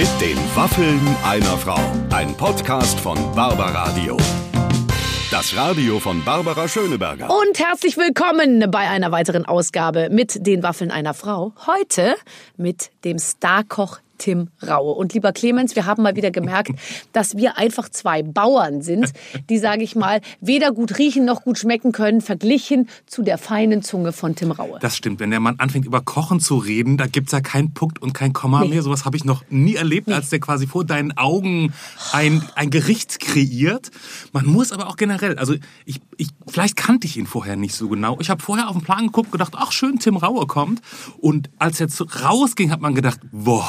Mit den Waffeln einer Frau. Ein Podcast von Barbaradio. Das Radio von Barbara Schöneberger. Und herzlich willkommen bei einer weiteren Ausgabe mit den Waffeln einer Frau. Heute mit dem Starkoch Tim Raue. Und lieber Clemens, wir haben mal wieder gemerkt, dass wir einfach zwei Bauern sind, die, sage ich mal, weder gut riechen noch gut schmecken können, verglichen zu der feinen Zunge von Tim Raue. Das stimmt. Wenn der Mann anfängt, über Kochen zu reden, da gibt's ja keinen Punkt und kein Komma Nee. mehr. Sowas habe ich noch nie erlebt, Nee. als der quasi vor deinen Augen ein, ein Gericht kreiert. Man muss aber auch generell, also ich, ich, vielleicht kannte ich ihn vorher nicht so genau. Ich habe vorher auf den Plan geguckt, gedacht, ach schön, Tim Raue kommt. Und als er rausging, hat man gedacht, boah,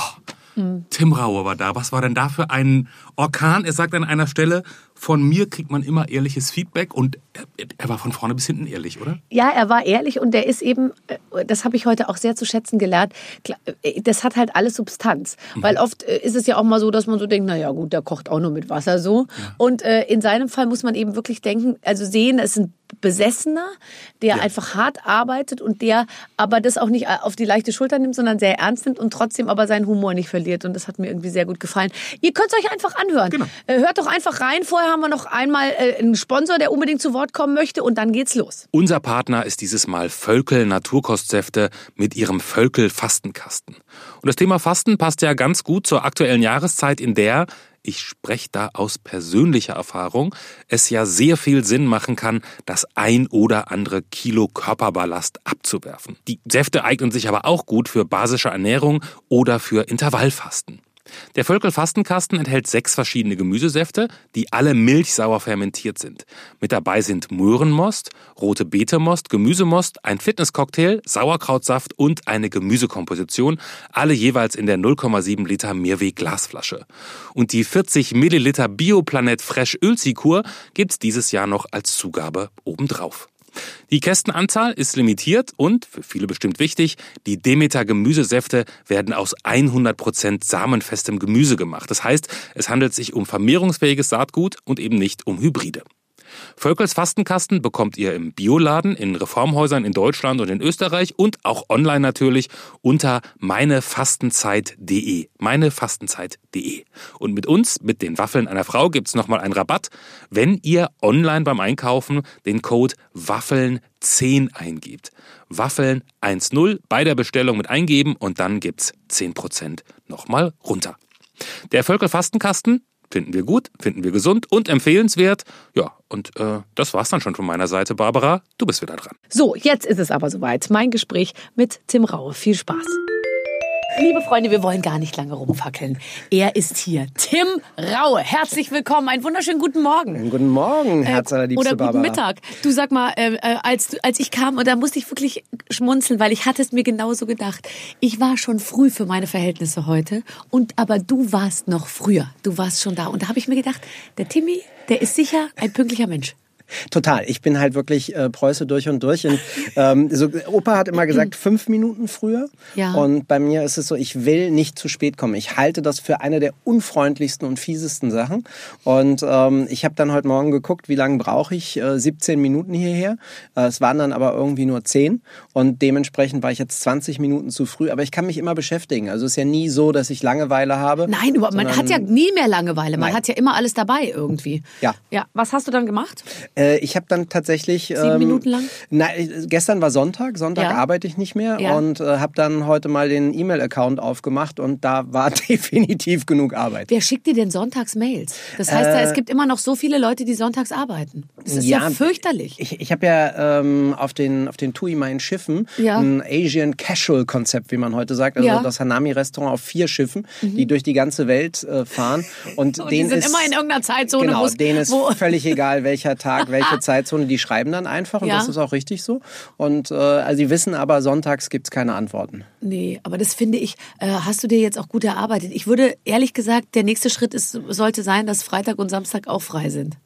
Tim Raue war da. Was war denn da für ein Orkan? Er sagt an einer Stelle, von mir kriegt man immer ehrliches Feedback und er, er war von vorne bis hinten ehrlich, oder? Ja, er war ehrlich und der ist eben, äh, das habe ich heute auch sehr zu schätzen gelernt, äh, das hat halt alles Substanz. Weil oft äh, ist es ja auch mal so, dass man so denkt, na ja gut, der kocht auch nur mit Wasser so. Und äh, in seinem Fall muss man eben wirklich denken, also sehen, es ist ein Besessener, der Ja. einfach hart arbeitet und der aber das auch nicht auf die leichte Schulter nimmt, sondern sehr ernst nimmt und trotzdem aber seinen Humor nicht verliert. Und das hat mir irgendwie sehr gut gefallen. Ihr könnt es euch einfach anhören. Genau. Hört doch einfach rein. Vorher haben wir noch einmal äh, einen Sponsor, der unbedingt zu Wort kommen möchte und dann geht's los. Unser Partner ist dieses Mal Völkel Naturkostsäfte mit ihrem Völkel Fastenkasten. Und das Thema Fasten passt ja ganz gut zur aktuellen Jahreszeit, in der, ich spreche da aus persönlicher Erfahrung, es ja sehr viel Sinn machen kann, das ein oder andere Kilo Körperballast abzuwerfen. Die Säfte eignen sich aber auch gut für basische Ernährung oder für Intervallfasten. Der Völkel Fastenkasten enthält sechs verschiedene Gemüsesäfte, die alle milchsauer fermentiert sind. Mit dabei sind Möhrenmost, rote Betemost, Gemüsemost, ein Fitnesscocktail, Sauerkrautsaft und eine Gemüsekomposition, alle jeweils in der 0,7 Liter Mehrweg Glasflasche. Und die 40 Milliliter Bioplanet Fresh Ölzikur gibt's dieses Jahr noch als Zugabe obendrauf. Die Kästenanzahl ist limitiert und, für viele bestimmt wichtig, die Demeter Gemüsesäfte werden aus 100% samenfestem Gemüse gemacht. Das heißt, es handelt sich um vermehrungsfähiges Saatgut und eben nicht um Hybride. Völkels Fastenkasten bekommt ihr im Bioladen, in Reformhäusern in Deutschland und in Österreich und auch online natürlich unter meinefastenzeit.de. Meinefastenzeit.de. Und mit uns, mit den Waffeln einer Frau, gibt's nochmal einen Rabatt, wenn ihr online beim Einkaufen den Code Waffeln10 eingebt. Waffeln 10 bei der Bestellung mit eingeben und dann gibt's 10% nochmal runter. Der Völkel Fastenkasten finden wir gut, finden wir gesund und empfehlenswert. Ja, und äh, das war's dann schon von meiner Seite, Barbara. Du bist wieder dran. So, jetzt ist es aber soweit. Mein Gespräch mit Tim Raue. Viel Spaß. Liebe Freunde, wir wollen gar nicht lange rumfackeln. Er ist hier. Tim Raue. Herzlich willkommen. Einen wunderschönen guten Morgen. Guten Morgen, Herz allerliebste Oder guten Barbara. Mittag. Du sag mal, äh, äh, als, als ich kam, und da musste ich wirklich schmunzeln, weil ich hatte es mir genauso gedacht. Ich war schon früh für meine Verhältnisse heute, und aber du warst noch früher. Du warst schon da. Und da habe ich mir gedacht, der Timmy, der ist sicher ein pünktlicher Mensch. Total. Ich bin halt wirklich äh, Preuße durch und durch. Und, ähm, so, Opa hat immer gesagt, fünf Minuten früher. Ja. Und bei mir ist es so, ich will nicht zu spät kommen. Ich halte das für eine der unfreundlichsten und fiesesten Sachen. Und ähm, ich habe dann heute Morgen geguckt, wie lange brauche ich? Äh, 17 Minuten hierher. Äh, es waren dann aber irgendwie nur 10. Und dementsprechend war ich jetzt 20 Minuten zu früh. Aber ich kann mich immer beschäftigen. Also es ist ja nie so, dass ich Langeweile habe. Nein, überhaupt, man hat ja nie mehr Langeweile. Man Nein. hat ja immer alles dabei irgendwie. Ja. Ja. Was hast du dann gemacht? Äh, ich habe dann tatsächlich Sieben Minuten lang? Nein, gestern war Sonntag. Sonntag Ja. arbeite ich nicht mehr Ja. und äh, habe dann heute mal den E-Mail-Account aufgemacht und da war definitiv genug Arbeit. Wer schickt dir denn sonntags Mails? Das heißt, ja, es gibt immer noch so viele Leute, die sonntags arbeiten. Das ist ja, Ja, fürchterlich. Ich, ich habe ja ähm, auf den auf den TUI meinen Schiffen ein Asian Casual Konzept, wie man heute sagt, also. Mhm. das Hanami Restaurant auf vier Schiffen, die durch die ganze Welt äh, fahren und Und die denen sind ist immer in irgendeiner Zeitzone, Genau, wo's- denen ist völlig egal, welcher Tag, welche Zeitzone. Die schreiben dann einfach und Ja. das ist auch richtig so. Und äh, also sie wissen aber, sonntags gibt's keine Antworten. Nee, aber das finde ich, äh, hast du dir jetzt auch gut erarbeitet. Ich würde ehrlich gesagt, der nächste Schritt ist, sollte sein, dass Freitag und Samstag auch frei sind.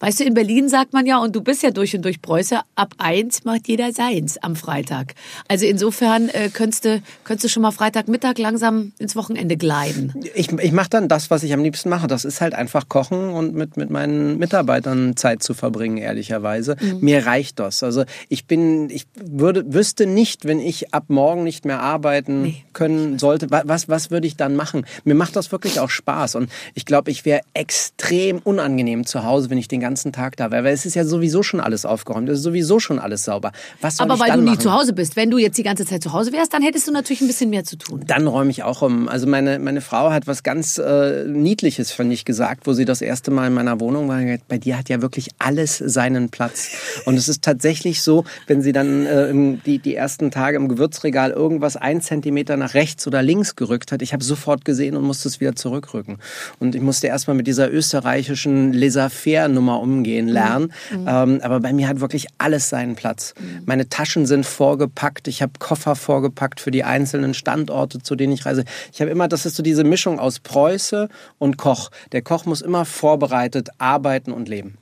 Weißt du, in Berlin sagt man ja, und du bist ja durch und durch Preuße, ab eins macht jeder seins am Freitag. Also insofern äh, könntest, du, könntest du schon mal Freitagmittag langsam ins Wochenende gleiten. Ich, ich mache dann das, was ich am liebsten mache. Das ist halt einfach kochen und mit, mit meinen Mitarbeitern Zeit zu verbringen, ehrlicherweise. Mhm. Mir reicht das. Also ich bin, ich würde, wüsste nicht, wenn ich ab morgen nicht mehr arbeiten nee. können sollte, was, was würde ich dann machen? Mir macht das wirklich auch Spaß. Und ich glaube, ich wäre extrem unangenehm zu Hause, wenn ich den ganzen Tag da wäre. Weil es ist ja sowieso schon alles aufgeräumt, es ist sowieso schon alles sauber. Was soll Aber ich weil dann du nie machen? zu Hause bist. Wenn du jetzt die ganze Zeit zu Hause wärst, dann hättest du natürlich ein bisschen mehr zu tun. Dann räume ich auch um. Also meine, meine Frau hat was ganz äh, Niedliches, finde ich, gesagt, wo sie das erste Mal in meiner Wohnung war. Bei dir hat ja wirklich alles seinen Platz. Und es ist tatsächlich so, wenn sie dann äh, im, die, die ersten Tage im Gewürzregal irgendwas ein Zentimeter nach rechts oder links gerückt hat, ich habe sofort gesehen und musste es wieder zurückrücken. Und ich musste erstmal mit dieser österreichischen Laissez-faire-Nummer umgehen lernen. Mhm. Ähm, aber bei mir hat wirklich alles seinen Platz. Mhm. Meine Taschen sind vorgepackt, ich habe Koffer vorgepackt für die einzelnen Standorte, zu denen ich reise. Ich habe immer, das ist so diese Mischung aus Preuße und Koch. Der Koch muss immer vorbereitet arbeiten und leben.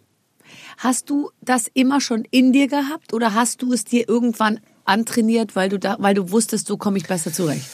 Hast du das immer schon in dir gehabt oder hast du es dir irgendwann antrainiert, weil du da, weil du wusstest, so komme ich besser zurecht?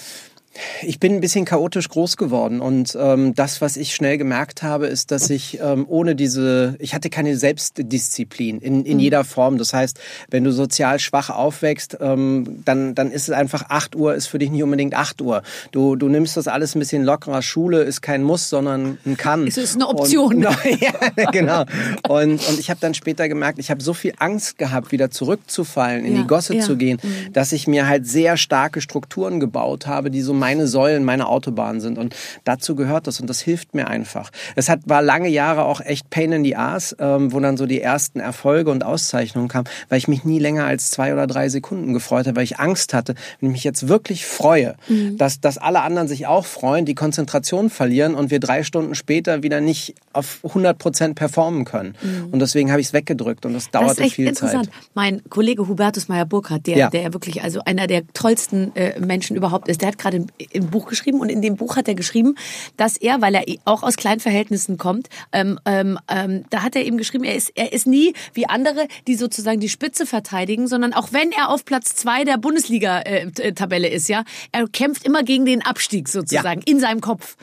Ich bin ein bisschen chaotisch groß geworden und ähm, das, was ich schnell gemerkt habe, ist, dass ich ähm, ohne diese, ich hatte keine Selbstdisziplin in, in mhm. jeder Form. Das heißt, wenn du sozial schwach aufwächst, ähm, dann, dann ist es einfach 8 Uhr, ist für dich nicht unbedingt 8 Uhr. Du, du nimmst das alles ein bisschen lockerer. Schule ist kein Muss, sondern ein Kann. Es ist eine Option. Und, ja, genau. Und, und ich habe dann später gemerkt, ich habe so viel Angst gehabt, wieder zurückzufallen, in ja, die Gosse ja. zu gehen, mhm. dass ich mir halt sehr starke Strukturen gebaut habe, die so meine Säulen, meine Autobahn sind. Und dazu gehört das und das hilft mir einfach. Es hat, war lange Jahre auch echt Pain in the Ass, ähm, wo dann so die ersten Erfolge und Auszeichnungen kamen, weil ich mich nie länger als zwei oder drei Sekunden gefreut habe, weil ich Angst hatte, wenn ich mich jetzt wirklich freue, mhm. dass, dass alle anderen sich auch freuen, die Konzentration verlieren und wir drei Stunden später wieder nicht auf 100 Prozent performen können. Mhm. Und deswegen habe ich es weggedrückt und das dauerte das ist echt viel interessant. Zeit. Mein Kollege Hubertus Meyer-Burkhardt, der, ja. der wirklich also einer der tollsten äh, Menschen überhaupt ist, der hat gerade ein Buch geschrieben und in dem Buch hat er geschrieben, dass er, weil er auch aus kleinen Verhältnissen kommt, ähm, ähm, ähm, da hat er eben geschrieben, er ist, er ist nie wie andere, die sozusagen die Spitze verteidigen, sondern auch wenn er auf Platz zwei der Bundesliga-Tabelle ist, ja, er kämpft immer gegen den Abstieg sozusagen ja. in seinem Kopf.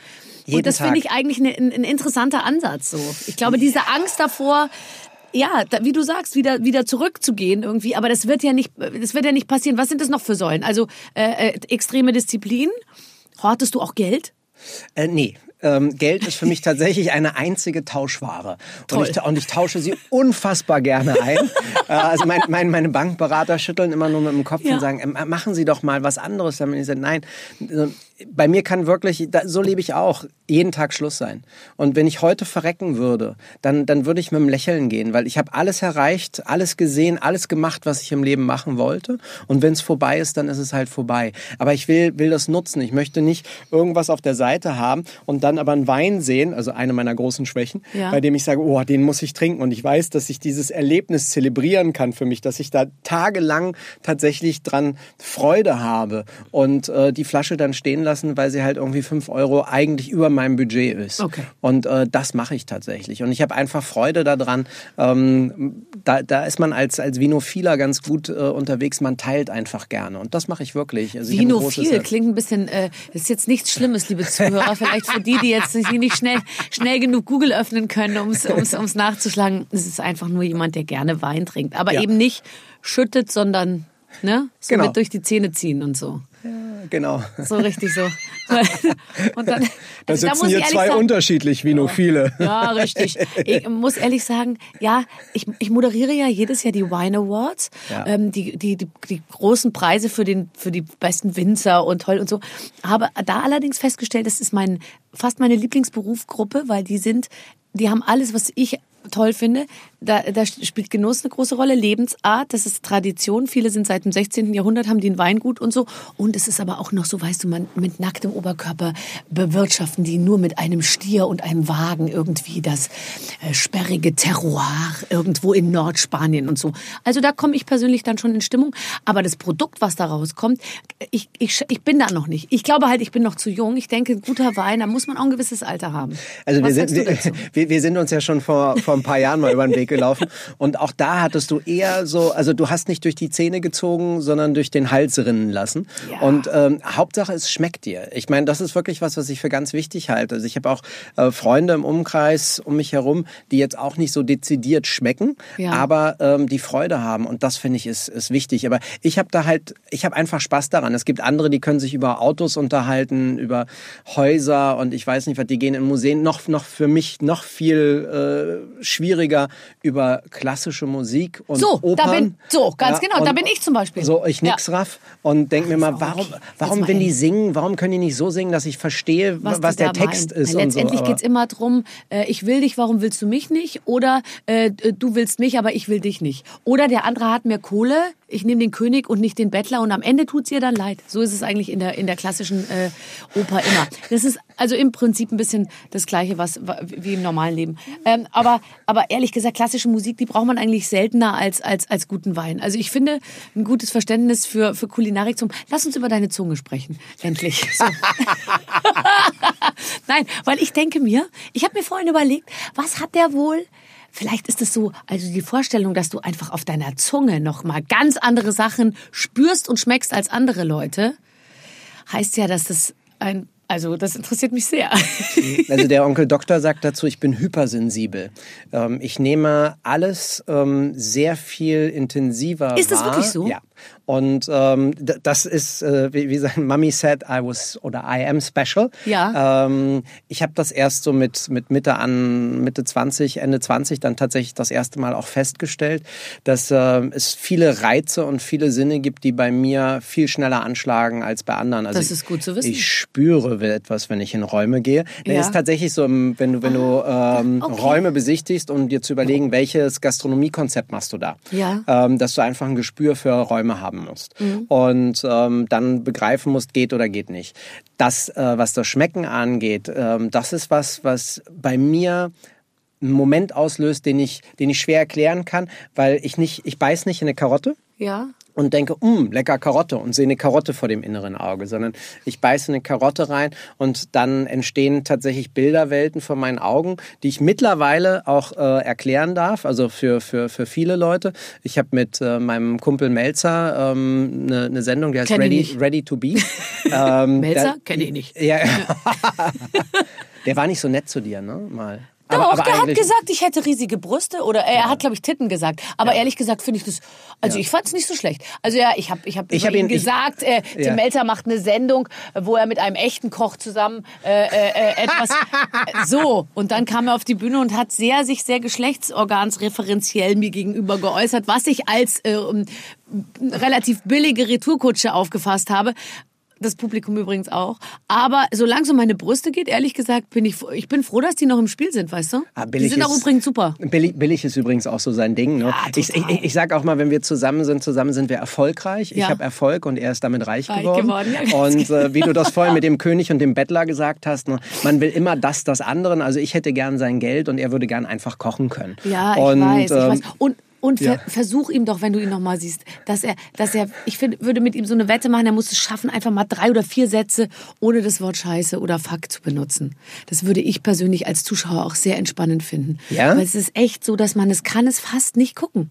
Jeden und das finde ich eigentlich ein, ein interessanter Ansatz. So, ich glaube, diese Angst davor, ja, da, wie du sagst, wieder wieder zurückzugehen irgendwie. Aber das wird ja nicht, das wird ja nicht passieren. Was sind das noch für Säulen? Also äh, äh, extreme Disziplin. Hortest du auch Geld? Äh, nee, ähm, Geld ist für mich tatsächlich eine einzige Tauschware. Und ich, und ich, tausche sie unfassbar gerne ein. äh, also mein, mein, meine Bankberater schütteln immer nur mit dem Kopf ja. und sagen, äh, machen Sie doch mal was anderes. Damit ich sage, nein, bei mir kann wirklich, so lebe ich auch, jeden Tag Schluss sein. Und wenn ich heute verrecken würde, dann, dann würde ich mit einem Lächeln gehen, weil ich habe alles erreicht, alles gesehen, alles gemacht, was ich im Leben machen wollte. Und wenn es vorbei ist, dann ist es halt vorbei. Aber ich will, will das nutzen. Ich möchte nicht irgendwas auf der Seite haben und dann aber einen Wein sehen, also eine meiner großen Schwächen, ja. bei dem ich sage, oh, den muss ich trinken. Und ich weiß, dass ich dieses Erlebnis zelebrieren kann für mich, dass ich da tagelang tatsächlich dran Freude habe und äh, die Flasche dann stehen lassen, weil sie halt irgendwie fünf Euro eigentlich über meinem Budget ist. Okay. Und äh, das mache ich tatsächlich. Und ich habe einfach Freude daran. Ähm, da, da ist man als, als Vinophiler ganz gut äh, unterwegs. Man teilt einfach gerne. Und das mache ich wirklich. Also Vinophil klingt ein bisschen, äh, ist jetzt nichts Schlimmes, liebe Zuhörer. Vielleicht für die, die jetzt nicht schnell, schnell genug Google öffnen können, um es nachzuschlagen. Es ist einfach nur jemand, der gerne Wein trinkt. Aber ja. eben nicht schüttet, sondern ne, so genau. mit durch die Zähne ziehen und so. Genau. So richtig so. Und dann, da also sitzen da hier zwei sagen, unterschiedlich Vinophile. Ja, richtig. Ich muss ehrlich sagen, ja, ich, ich moderiere ja jedes Jahr die Wine Awards, ja. ähm, die, die, die, die großen Preise für, den, für die besten Winzer und toll und so. Habe da allerdings festgestellt, das ist mein, fast meine Lieblingsberufsgruppe, weil die sind, die haben alles, was ich toll finde, da, da spielt Genuss eine große Rolle, Lebensart, das ist Tradition. Viele sind seit dem 16. Jahrhundert, haben die ein Weingut und so. Und es ist aber auch noch so, weißt du, man mit nacktem Oberkörper bewirtschaften die nur mit einem Stier und einem Wagen irgendwie das äh, sperrige Terroir irgendwo in Nordspanien und so. Also da komme ich persönlich dann schon in Stimmung. Aber das Produkt, was da rauskommt, ich, ich, ich bin da noch nicht. Ich glaube halt, ich bin noch zu jung. Ich denke, guter Wein, da muss man auch ein gewisses Alter haben. Also wir sind, wir, wir, wir sind uns ja schon vor, vor ein paar Jahren mal über den Weg gelaufen. Und auch da hattest du eher so, also du hast nicht durch die Zähne gezogen, sondern durch den Hals rinnen lassen. Ja. Und ähm, Hauptsache, es schmeckt dir. Ich meine, das ist wirklich was, was ich für ganz wichtig halte. Also ich habe auch äh, Freunde im Umkreis um mich herum, die jetzt auch nicht so dezidiert schmecken, Ja. aber ähm, die Freude haben. Und das finde ich ist, ist wichtig. Aber ich habe da halt, ich habe einfach Spaß daran. Es gibt andere, die können sich über Autos unterhalten, über Häuser und ich weiß nicht, was die gehen in Museen. Noch, noch für mich noch viel äh, schwieriger über klassische Musik und So, Opern. da bin, so, ganz genau, da bin ich zum Beispiel. So, ich nix Ja. raff und denke mir mal, warum, okay. Warum mal wenn die singen, warum können die nicht so singen, dass ich verstehe, was, die der Text meinen. ist Na, und so. Letztendlich aber- geht's immer drum, äh, ich will dich, warum willst du mich nicht? Oder äh, du willst mich, aber ich will dich nicht. Oder der andere hat mehr Kohle, ich nehme den König und nicht den Bettler und am Ende tut's ihr dann leid. So ist es eigentlich in der, in der klassischen äh, Oper immer. Das ist also im Prinzip ein bisschen das Gleiche was, wie im normalen Leben. Ähm, aber, aber ehrlich gesagt, klassische Musik, die braucht man eigentlich seltener als, als, als guten Wein. Also ich finde ein gutes Verständnis für, für Kulinarik zum... Lass uns über deine Zunge sprechen, endlich. So. Nein, weil ich denke mir, ich habe mir vorhin überlegt, was hat der wohl? Vielleicht ist es so, also die Vorstellung, dass du einfach auf deiner Zunge noch mal ganz andere Sachen spürst und schmeckst als andere Leute, heißt ja, dass das ein, also das interessiert mich sehr. Also der Onkel Doktor sagt dazu, ich bin hypersensibel. Ähm, ich nehme alles ähm, sehr viel intensiver Ist das wahr. wirklich so? Ja. Und ähm, das ist, äh, wie, wie sein Mummy said, I was oder I am special. Ja. Ähm, ich habe das erst so mit, mit Mitte an, Mitte 20, Ende 20 dann tatsächlich das erste Mal auch festgestellt, dass äh, es viele Reize und viele Sinne gibt, die bei mir viel schneller anschlagen als bei anderen. Also Das ist gut zu wissen. Ich spüre etwas, wenn ich in Räume gehe. Das Ja. ist tatsächlich so, wenn du, wenn du ähm, okay. Räume besichtigst und dir zu überlegen, welches Gastronomiekonzept machst du da. Ja. Ähm, dass du einfach ein Gespür für Räume haben musst. Und ähm, dann begreifen musst, geht oder geht nicht. Das, äh, was das Schmecken angeht, ähm, das ist was, was bei mir einen Moment auslöst, den ich, den ich schwer erklären kann, weil ich nicht, ich beiß nicht in eine Karotte ja. Und denke, mm, lecker Karotte und sehe eine Karotte vor dem inneren Auge, sondern ich beiße eine Karotte rein und dann entstehen tatsächlich Bilderwelten vor meinen Augen, die ich mittlerweile auch äh, erklären darf, also für, für, für viele Leute. Ich habe mit äh, meinem Kumpel Melzer ähm, eine, eine Sendung, die heißt Kenn Ready. Ready to Be. ähm, Melzer? da- Kenn ich nicht. Ja, der war nicht so nett zu dir, ne? Mal. Doch, der hat gesagt, ich hätte riesige Brüste oder äh, er hat glaube ich Titten gesagt. Aber ehrlich gesagt finde ich das, also ich fand es nicht so schlecht. Also ja, ich habe ich habe Ich hab ihn ihn- ich- gesagt, äh, Tim Ja. Melzer macht eine Sendung, wo er mit einem echten Koch zusammen äh, äh, äh, etwas so und dann kam er auf die Bühne und hat sehr sich sehr geschlechtsorgansreferenziell mir gegenüber geäußert, was ich als äh, relativ billige Retourkutsche aufgefasst habe. Das Publikum übrigens auch. Aber solange es um meine Brüste geht, ehrlich gesagt, bin ich, ich bin froh, dass die noch im Spiel sind, weißt du? Ah, die sind auch ist- übrigens super. Billig, billig ist übrigens auch so sein Ding. Ne? Ja, ich ich, ich sage auch mal, wenn wir zusammen sind, zusammen sind wir erfolgreich. Ich Ja. habe Erfolg und er ist damit reich, Reich geworden. geworden, ja, und äh, wie du das vorhin mit dem König und dem Bettler gesagt hast, ne? man will immer das, das anderen. Also ich hätte gern sein Geld und er würde gern einfach kochen können. Ja, ich und, weiß, ich ähm, weiß. Und und ver ja. versuch ihm doch, wenn du ihn noch mal siehst, dass er, dass er, ich find, würde mit ihm so eine Wette machen, er muss es schaffen, einfach mal drei oder vier Sätze ohne das Wort Scheiße oder Fuck zu benutzen. Das würde ich persönlich als Zuschauer auch sehr entspannend finden. Ja? Weil es ist echt so, dass man es kann es fast nicht gucken.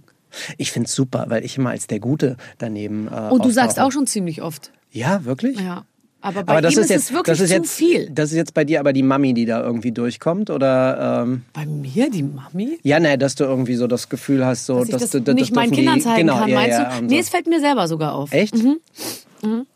Ich find's super, weil ich immer als der Gute daneben. Äh, Und du sagst auch schon ziemlich oft. Ja, wirklich? Ja. Aber bei Aber das ihm ist ist, jetzt, es wirklich das ist zu jetzt, viel. Das ist jetzt bei dir aber die Mami, die da irgendwie durchkommt, oder? Ähm, Bei mir, die Mami? ja, ne, dass du irgendwie so das Gefühl hast, so, Dass ich das du, nicht meinen Kindern zeigen genau, kann, ja, meinst ja, du? und Nee, so. es fällt mir selber sogar auf. Echt?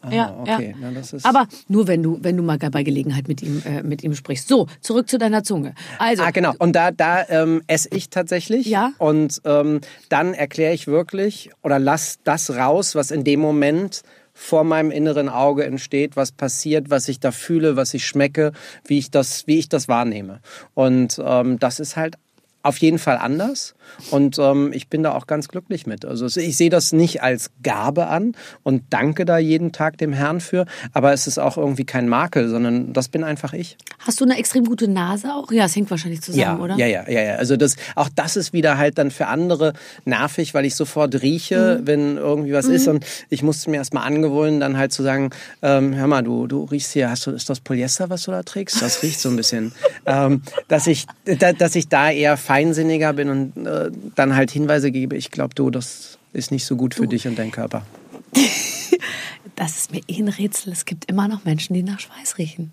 ja, okay. ja. Na, das Aber nur wenn du, wenn du mal bei Gelegenheit mit ihm, äh, mit ihm sprichst. So, zurück zu deiner Zunge. Also, Ah, genau. Und da, da ähm, esse ich tatsächlich. Ja. Und ähm, dann erkläre ich wirklich oder lass das raus, was in dem Moment vor meinem inneren Auge entsteht, was passiert, was ich da fühle, was ich schmecke, wie ich das, wie ich das wahrnehme. Und ähm, das ist halt auf jeden Fall anders. Und ähm, ich bin da auch ganz glücklich mit. Also ich sehe das nicht als Gabe an und danke da jeden Tag dem Herrn für, aber es ist auch irgendwie kein Makel, sondern das bin einfach ich. Hast du eine extrem gute Nase auch? Ja, es hängt wahrscheinlich zusammen, ja, oder? Ja, ja, ja, ja. Also das, auch das ist wieder halt dann für andere nervig, weil ich sofort rieche, mhm. wenn irgendwie was mhm. ist und ich musste mir erstmal angewöhnen, dann halt zu sagen, ähm, hör mal, du, du riechst hier, hast du, ist das Polyester, was du da trägst? Das riecht so ein bisschen. ähm, dass ich, da, dass ich da eher feinsinniger bin und äh, dann halt Hinweise gebe, ich glaube, du, das ist nicht so gut für du. dich und deinen Körper. das ist mir eh ein Rätsel. Es gibt immer noch Menschen, die nach Schweiß riechen.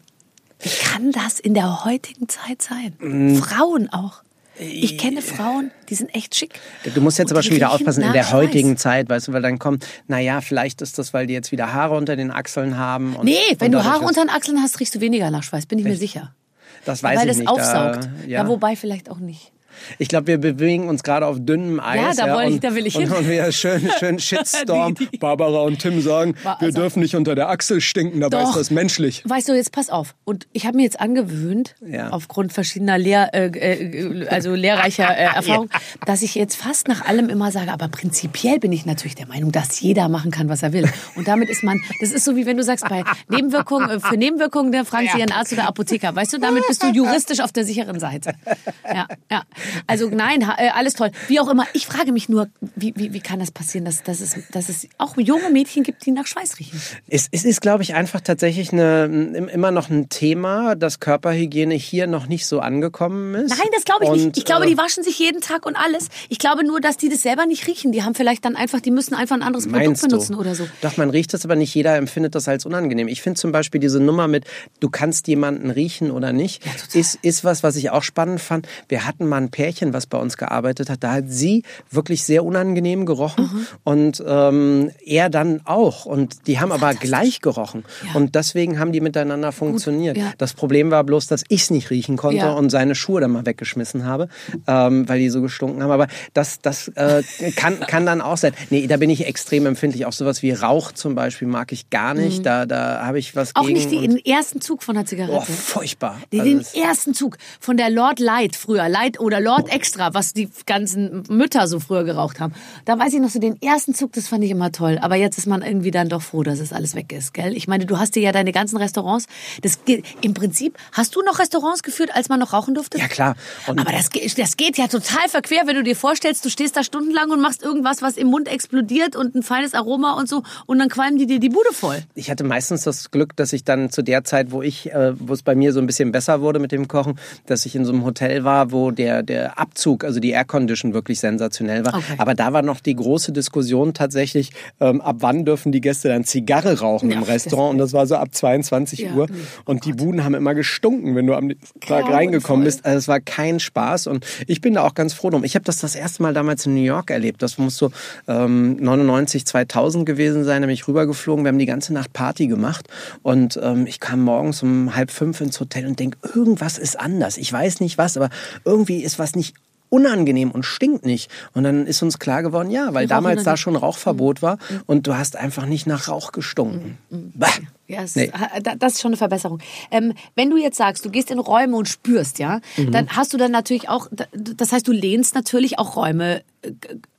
Wie kann das in der heutigen Zeit sein? Mm. Frauen auch. Ich kenne Frauen, die sind echt schick. Du musst jetzt aber schon wieder aufpassen in der heutigen Zeit, weißt du, weil dann kommt, naja, vielleicht ist das, weil die jetzt wieder Haare unter den Achseln haben. Und, nee, wenn du Haare unter den Achseln hast, riechst du weniger nach Schweiß, bin ich Echt? mir sicher. Das weiß weil ich nicht. Weil das aufsaugt. Da, ja. ja, wobei vielleicht auch nicht. Ich glaube, wir bewegen uns gerade auf dünnem Eis. Ja, da, ja, ich, da will ich hin. Und wir schön, schön Shitstorm. die, die. Barbara und Tim sagen, War, wir also, dürfen nicht unter der Achsel stinken, dabei doch, ist das menschlich. Weißt du, jetzt pass auf. Und ich habe mir jetzt angewöhnt, ja. aufgrund verschiedener Lehr, äh, äh, also lehrreicher äh, Erfahrungen, ja. dass ich jetzt fast nach allem immer sage, aber prinzipiell bin ich natürlich der Meinung, dass jeder machen kann, was er will. Und damit ist man, das ist so wie wenn du sagst, bei Nebenwirkungen, äh, für Nebenwirkungen, der fragen Sie Ihren Arzt oder Apotheker. Weißt du, damit bist du juristisch auf der sicheren Seite. Ja, ja. Also nein, äh, alles toll. Wie auch immer. Ich frage mich nur, wie, wie, wie kann das passieren, dass, dass, es, dass es auch junge Mädchen gibt, die nach Schweiß riechen? Es, es ist, glaube ich, einfach tatsächlich eine, immer noch ein Thema, dass Körperhygiene hier noch nicht so angekommen ist. Nein, das glaube ich und, nicht. Ich glaube, die äh, waschen sich jeden Tag und alles. Ich glaube nur, dass die das selber nicht riechen. Die haben vielleicht dann einfach, die müssen einfach ein anderes Produkt benutzen du? oder so. Doch, man riecht das, aber nicht jeder empfindet das als unangenehm. Ich finde zum Beispiel diese Nummer mit, du kannst jemanden riechen oder nicht, ja, ist, ist was, was ich auch spannend fand. Wir hatten mal ein Pärchen, was bei uns gearbeitet hat, da hat sie wirklich sehr unangenehm gerochen mhm. und ähm, er dann auch. Und die haben aber gleich gerochen. Ja. Und deswegen haben die miteinander funktioniert. Gut, ja. Das Problem war bloß, dass ich es nicht riechen konnte ja. und seine Schuhe dann mal weggeschmissen habe, ähm, weil die so gestunken haben. Aber das, das äh, kann, kann dann auch sein. Nee, da bin ich extrem empfindlich. Auch sowas wie Rauch zum Beispiel mag ich gar nicht. Mhm. Da, da habe ich was auch gegen. Auch nicht den ersten Zug von der Zigarette. Oh, furchtbar. Den, also den ersten Zug von der Lord Light früher, Light oder Lord Extra, was die ganzen Mütter so früher geraucht haben. Da weiß ich noch so den ersten Zug, das fand ich immer toll. Aber jetzt ist man irgendwie dann doch froh, dass es alles weg ist, gell? Ich meine, du hast dir ja deine ganzen Restaurants. Das im Prinzip hast du noch Restaurants geführt, als man noch rauchen durfte? Ja klar. Und Aber das, das geht ja total verquer, wenn du dir vorstellst, du stehst da stundenlang und machst irgendwas, was im Mund explodiert und ein feines Aroma und so, und dann qualmen die dir die Bude voll. Ich hatte meistens das Glück, dass ich dann zu der Zeit, wo ich, äh, wo es bei mir so ein bisschen besser wurde mit dem Kochen, dass ich in so einem Hotel war, wo der der Abzug, also die Aircondition wirklich sensationell war. Okay. Aber da war noch die große Diskussion tatsächlich, ähm, ab wann dürfen die Gäste dann Zigarre rauchen ja, im Restaurant? Und das war so ab 22 ja, Uhr. Oh und die Buden haben immer gestunken, wenn du am Tag reingekommen bist. Also es war kein Spaß. Und ich bin da auch ganz froh drum. Ich habe das das erste Mal damals in New York erlebt. Das muss so ähm, 99, 2000 gewesen sein. Da bin ich rübergeflogen. Wir haben die ganze Nacht Party gemacht. Und ähm, ich kam morgens um halb fünf ins Hotel und denke, irgendwas ist anders. Ich weiß nicht was, aber irgendwie ist was nicht unangenehm und stinkt nicht. Und dann ist uns klar geworden, ja, weil damals da schon Rauchverbot war mhm. und du hast einfach nicht nach Rauch gestunken. Mhm. mhm. Bah. Ja, es, nee. das ist schon eine Verbesserung. Ähm, wenn du jetzt sagst, du gehst in Räume und spürst, ja, mhm. dann hast du dann natürlich auch, das heißt, du lehnst natürlich auch Räume äh,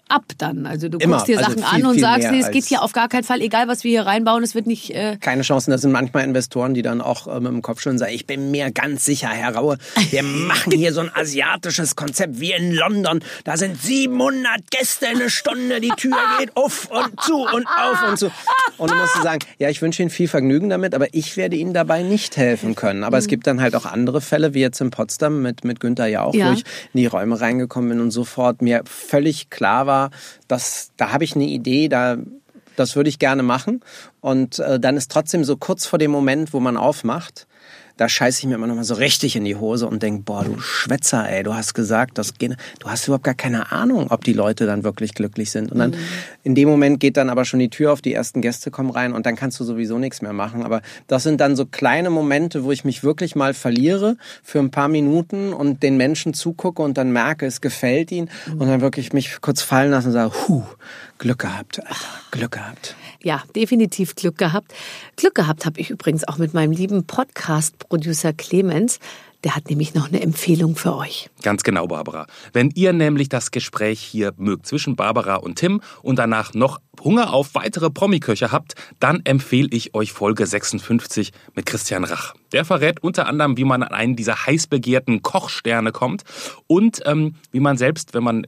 ab dann. Also du Immer. guckst dir also Sachen an und sagst, nee, es geht hier auf gar keinen Fall, egal was wir hier reinbauen, es wird nicht... Äh Keine Chancen, das sind manchmal Investoren, die dann auch äh, mit dem Kopf und sagen, ich bin mir ganz sicher, Herr Raue, wir machen hier so ein asiatisches Konzept wie in London. Da sind 700 Gäste in eine Stunde, die Tür geht auf und zu und auf und zu. Und du musst sagen, ja, ich wünsche Ihnen viel Vergnügen damit, aber ich werde Ihnen dabei nicht helfen können. Aber mhm. es gibt dann halt auch andere Fälle, wie jetzt in Potsdam mit, mit Günther Jauch, ja. wo ich in die Räume reingekommen bin und sofort mir völlig klar war, das, da habe ich eine Idee, da, das würde ich gerne machen. Und äh, dann ist trotzdem so kurz vor dem Moment, wo man aufmacht, da scheiße ich mir immer noch mal so richtig in die Hose und denk, boah, du Schwätzer, ey, du hast gesagt, das geht, du hast überhaupt gar keine Ahnung, ob die Leute dann wirklich glücklich sind. Und dann mhm. in dem Moment geht dann aber schon die Tür auf, die ersten Gäste kommen rein und dann kannst du sowieso nichts mehr machen. Aber das sind dann so kleine Momente, wo ich mich wirklich mal verliere für ein paar Minuten und den Menschen zugucke und dann merke, es gefällt ihnen mhm. und dann wirklich mich kurz fallen lassen und sage, huh, Glück gehabt, Alter, Glück gehabt. Ja, definitiv Glück gehabt. Glück gehabt habe ich übrigens auch mit meinem lieben Podcast-Producer Clemens. Der hat nämlich noch eine Empfehlung für euch. Ganz genau, Barbara. Wenn ihr nämlich das Gespräch hier mögt zwischen Barbara und Tim und danach noch Hunger auf weitere Promiköche habt, dann empfehle ich euch Folge 56 mit Christian Rach. Der verrät unter anderem, wie man an einen dieser heiß begehrten Kochsterne kommt und ähm, wie man selbst, wenn man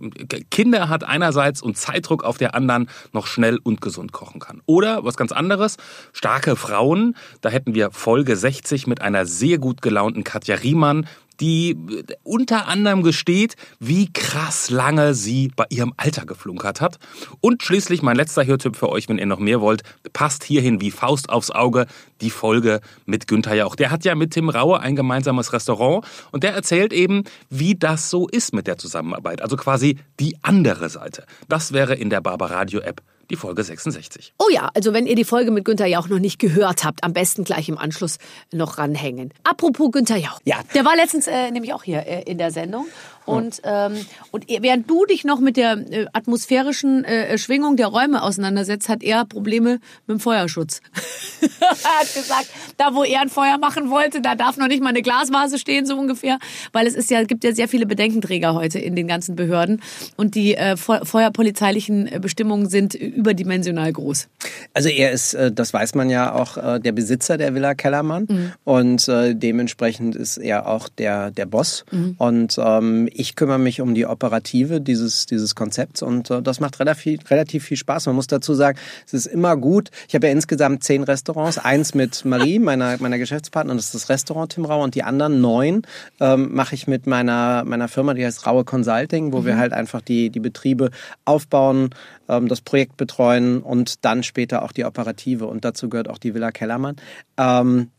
Kinder hat einerseits und Zeitdruck auf der anderen, noch schnell und gesund kochen kann. Oder was ganz anderes, starke Frauen. Da hätten wir Folge 60 mit einer sehr gut gelaunten Katja Riemann, die unter anderem gesteht, wie krass lange sie bei ihrem Alter geflunkert hat. Und schließlich mein letzter Hörtipp für euch, wenn ihr noch mehr wollt, passt hierhin wie Faust aufs Auge die Folge mit Günther Jauch. Der hat ja mit Tim Raue ein gemeinsames Restaurant und der erzählt eben, wie das so ist mit der Zusammenarbeit. Also quasi die andere Seite. Das wäre in der Barbaradio App die Folge 66. Oh ja, also wenn ihr die Folge mit Günther Jauch noch nicht gehört habt, am besten gleich im Anschluss noch ranhängen. Apropos Günther Jauch. Ja. Der war letztens äh, nämlich auch hier äh, in der Sendung. Und, ähm, und während du dich noch mit der äh, atmosphärischen äh, Schwingung der Räume auseinandersetzt, hat er Probleme mit dem Feuerschutz. er hat gesagt, da wo er ein Feuer machen wollte, da darf noch nicht mal eine Glasvase stehen, so ungefähr. Weil es ist ja, gibt ja sehr viele Bedenkenträger heute in den ganzen Behörden. Und die äh, fe feuerpolizeilichen äh, Bestimmungen sind überdimensional groß. Also er ist, äh, das weiß man ja auch, äh, der Besitzer der Villa Kellermann. Mhm. Und dementsprechend ist er auch der, der Boss. Mhm. Und ähm, ich kümmere mich um die Operative dieses, dieses Konzepts und äh, das macht relativ, relativ viel Spaß. Man muss dazu sagen, es ist immer gut. Ich habe ja insgesamt zehn Restaurants, eins mit Marie, meiner, meiner Geschäftspartnerin, das ist das Restaurant Tim Rau und die anderen neun ähm, mache ich mit meiner, meiner Firma, die heißt Raue Consulting, wo wir halt einfach die, die Betriebe aufbauen, ähm, das Projekt betreuen und dann später auch die Operative und dazu gehört auch die Villa Kellermann. Ähm,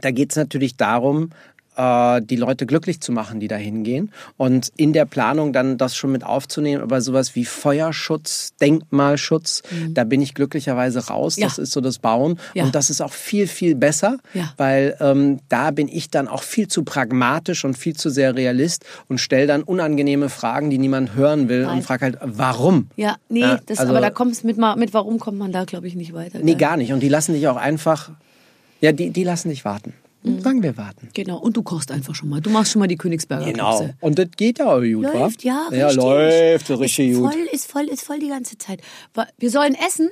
da geht es natürlich darum, die Leute glücklich zu machen, die da hingehen. Und in der Planung dann das schon mit aufzunehmen, aber sowas wie Feuerschutz, Denkmalschutz, da bin ich glücklicherweise raus. Ja. Das ist so das Bauen. Ja. Und das ist auch viel, viel besser, Ja. weil ähm, da bin ich dann auch viel zu pragmatisch und viel zu sehr Realist und stelle dann unangenehme Fragen, die niemand hören will Nein. und frage halt, warum? Ja, nee, das, also- aber da kommt es mit, mit warum kommt man da, glaube ich, nicht weiter. Nee, gell? gar nicht. Und die lassen dich auch einfach, ja, die, die lassen dich warten. Mhm. Sagen wir warten. Genau, und du kochst einfach schon mal. Du machst schon mal die Königsberger Klopse. Und das geht ja auch gut, Läuft, wa? ja, Ja, richtig. läuft richtig ist gut. Voll, ist voll, ist voll die ganze Zeit. Wir sollen essen.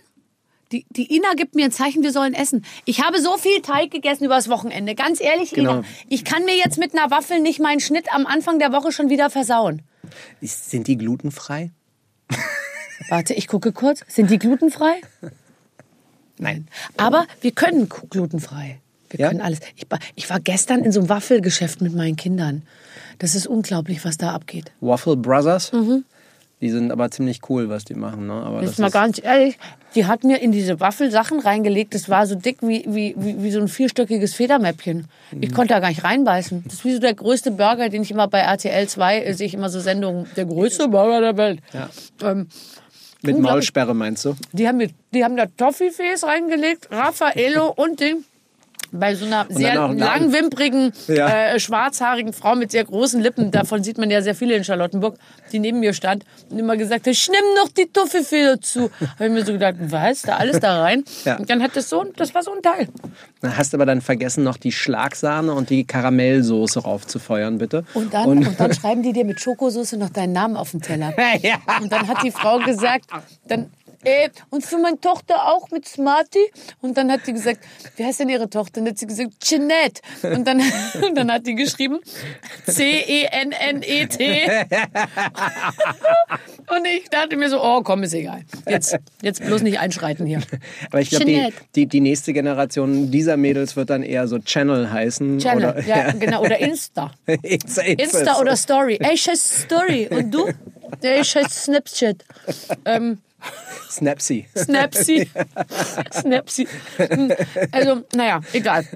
Die, die Ina gibt mir ein Zeichen, wir sollen essen. Ich habe so viel Teig gegessen übers Wochenende. Ganz ehrlich, Genau. Ina, ich kann mir jetzt mit einer Waffel nicht meinen Schnitt am Anfang der Woche schon wieder versauen. Ist- Sind die glutenfrei? Warte, ich gucke kurz. Sind die glutenfrei? Nein. Aber wir können glutenfrei. Wir Ja? können alles. Ich, war- ich war gestern in so einem Waffelgeschäft mit meinen Kindern. Das ist unglaublich, was da abgeht. Waffle Brothers. Die sind aber ziemlich cool, was die machen. Ne? Aber Jetzt das mal ganz ehrlich, die hat mir in diese Waffelsachen reingelegt. Das war so dick wie, wie, wie, wie so ein vierstöckiges Federmäppchen. Mhm. Ich konnte da gar nicht reinbeißen. Das ist wie so der größte Burger, den ich immer bei RTL 2 äh, sehe ich immer so Sendungen. Der größte Burger der Welt. Ähm, mit. Maulsperre meinst du? die haben, mir, die haben da Toffifees reingelegt, Raffaello und Ding. Bei so einer sehr langwimprigen, Ja. äh, schwarzhaarigen Frau mit sehr großen Lippen, davon sieht man ja sehr viele in Charlottenburg, die neben mir stand und immer gesagt hat, ich nimm noch die Toffifee dazu. Habe ich mir so gedacht, was, da alles da rein? Ja. Und dann hat das so, das war so ein Teil. Dann hast aber dann vergessen, noch die Schlagsahne und die Karamellsoße raufzufeuern, bitte. Und dann, und, dann schreiben die dir mit Schokosoße noch deinen Namen auf den Teller. ja. Und dann hat die Frau gesagt, dann, äh, und für meine Tochter auch mit Smarty. Und dann hat die gesagt, wie heißt denn ihre Tochter? Und dann hat sie gesagt, Jeanette. Und dann, und dann hat die geschrieben, E C-E-N-N-E-T. Und ich dachte mir so, oh komm, ist egal. Jetzt, jetzt bloß nicht einschreiten hier. Aber ich glaube, die, die, die nächste Generation dieser Mädels wird dann eher so Channel heißen. Channel, oder, ja, genau, oder Insta. Insta, Insta oder Story. Ey, scheiß Story. Und du? Ey, scheiß Snapchat. Ähm, Snapsy. Snapsy. Snapsy. Hm, Also, naja, egal.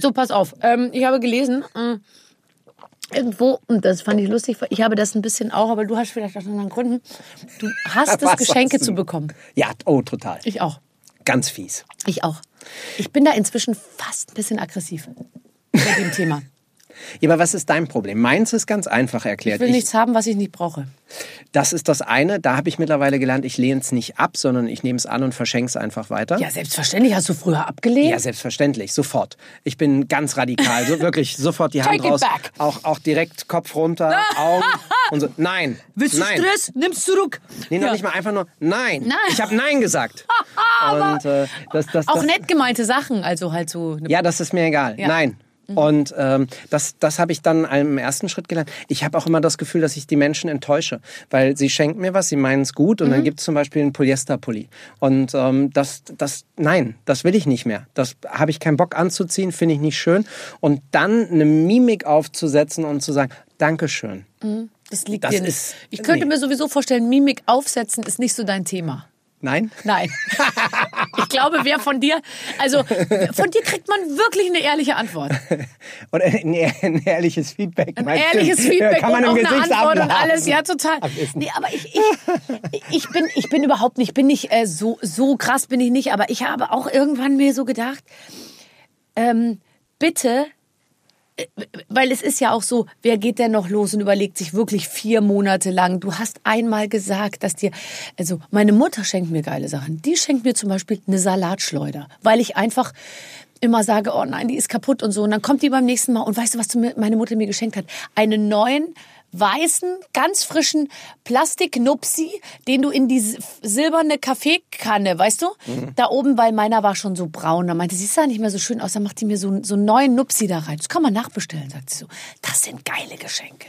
So, pass auf. Ähm, ich habe gelesen, äh, irgendwo, und das fand ich lustig, ich habe das ein bisschen auch, aber du hast vielleicht aus anderen Gründen, du hast es, Geschenke zu bekommen. Ja, oh, total. Ich auch. Ganz fies. Ich auch. Ich bin da inzwischen fast ein bisschen aggressiv bei dem Thema. Ja, aber was ist dein Problem? Meins ist ganz einfach erklärt. Ich will nichts haben, was ich nicht brauche. Das ist das eine. Da habe ich mittlerweile gelernt, ich lehne es nicht ab, sondern ich nehme es an und verschenke es einfach weiter. Ja, selbstverständlich. Hast du früher abgelehnt? Ja, selbstverständlich, sofort. Ich bin ganz radikal, so wirklich sofort die Hand Take it raus, back. auch auch direkt Kopf runter, Augen und so. Nein, Willst du nein. Stress? Nimm's zurück. Nee, noch Ja. nicht mal einfach nur nein. Nein. Ich habe nein gesagt. und äh, das, das, Auch das, nett gemeinte Sachen, also halt so. Ja, das ist mir egal. Ja. Mhm. Und ähm, das, das habe ich dann im ersten Schritt gelernt. Ich habe auch immer das Gefühl, dass ich die Menschen enttäusche, weil sie schenken mir was, sie meinen es gut und Mhm. dann gibt es zum Beispiel einen Polyesterpulli. Und ähm, das, das, nein, das will ich nicht mehr. Das habe ich keinen Bock anzuziehen, finde ich nicht schön. Und dann eine Mimik aufzusetzen und zu sagen, Dankeschön. Das liegt Das dir nicht. ist- Ich könnte nee. mir sowieso vorstellen, Mimik aufsetzen ist nicht so dein Thema. Nein? Nein. Ich glaube, wer von dir, also von dir kriegt man wirklich eine ehrliche Antwort. Oder ein, ein ehrliches Feedback. Ein meinst du? ehrliches Feedback Kann man und im auch eine Gesicht Antwort und abladen. alles. Ja, total. Nee, aber ich, ich, ich, bin, ich bin überhaupt nicht, bin nicht äh, so, so krass bin ich nicht, aber ich habe auch irgendwann mir so gedacht, ähm, bitte, weil es ist ja auch so, wer geht denn noch los und überlegt sich wirklich vier Monate lang. Du hast einmal gesagt, dass dir, also meine Mutter schenkt mir geile Sachen. Die schenkt mir zum Beispiel eine Salatschleuder, weil ich einfach immer sage, oh nein, die ist kaputt und so. Und dann kommt die beim nächsten Mal und weißt du, was meine Mutter mir geschenkt hat? Einen neuen weißen, ganz frischen Plastiknupsi, den du in die silberne Kaffeekanne, weißt du? Da oben, weil meiner war schon so braun. Da meinte sie, ja nicht mehr so schön aus. Dann macht die mir so, so einen neuen Nupsi da rein. Das kann man nachbestellen, sagt sie so. Das sind geile Geschenke.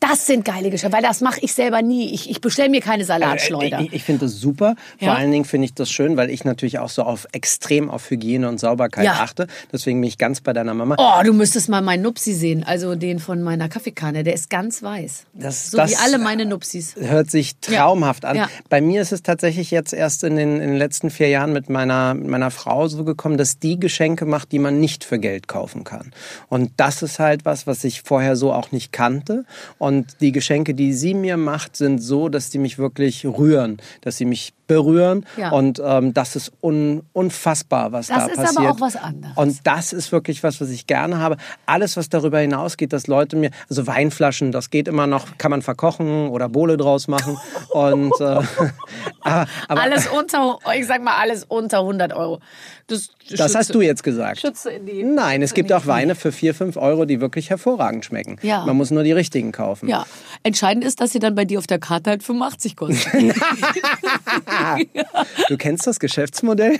Das sind geile Geschenke, weil das mache ich selber nie. Ich, ich bestelle mir keine Salatschleuder. Äh, Ich, ich finde das super. Vor Ja. allen Dingen finde ich das schön, weil ich natürlich auch so auf extrem auf Hygiene und Sauberkeit Ja. achte. Deswegen bin ich ganz bei deiner Mama. Oh, du müsstest mal meinen Nupsi sehen, also den von meiner Kaffeekanne. Der ist ganz weiß. Das- so das- wie alle meine Nupsis. Hört sich traumhaft an. Ja. Bei mir ist es tatsächlich jetzt erst in den, in den letzten vier Jahren mit meiner, mit meiner Frau so gekommen, dass die Geschenke macht, die man nicht für Geld kaufen kann. Und das ist halt was, was ich vorher so auch nicht kannte. Und die Geschenke, die sie mir macht, sind so, dass die mich wirklich rühren, dass sie mich berühren. Ja. Und ähm, das ist un, unfassbar, was Das da ist aber passiert. auch was anderes. Und das ist wirklich was, was ich gerne habe. Alles, was darüber hinausgeht, dass Leute mir, also Weinflaschen, das geht immer noch, kann man verkochen oder Bohle draus machen. Und äh, aber, aber Alles unter, ich sag mal, alles unter 100 Euro. Das, das hast du jetzt gesagt. Schütze in die. Nein, es gibt auch Weine für 4, 5 Euro, die wirklich hervorragend schmecken. Ja. Man muss nur die richtigen kaufen. Ja, entscheidend ist, dass sie dann bei dir auf der Karte halt 85 kosten. Du kennst das Geschäftsmodell?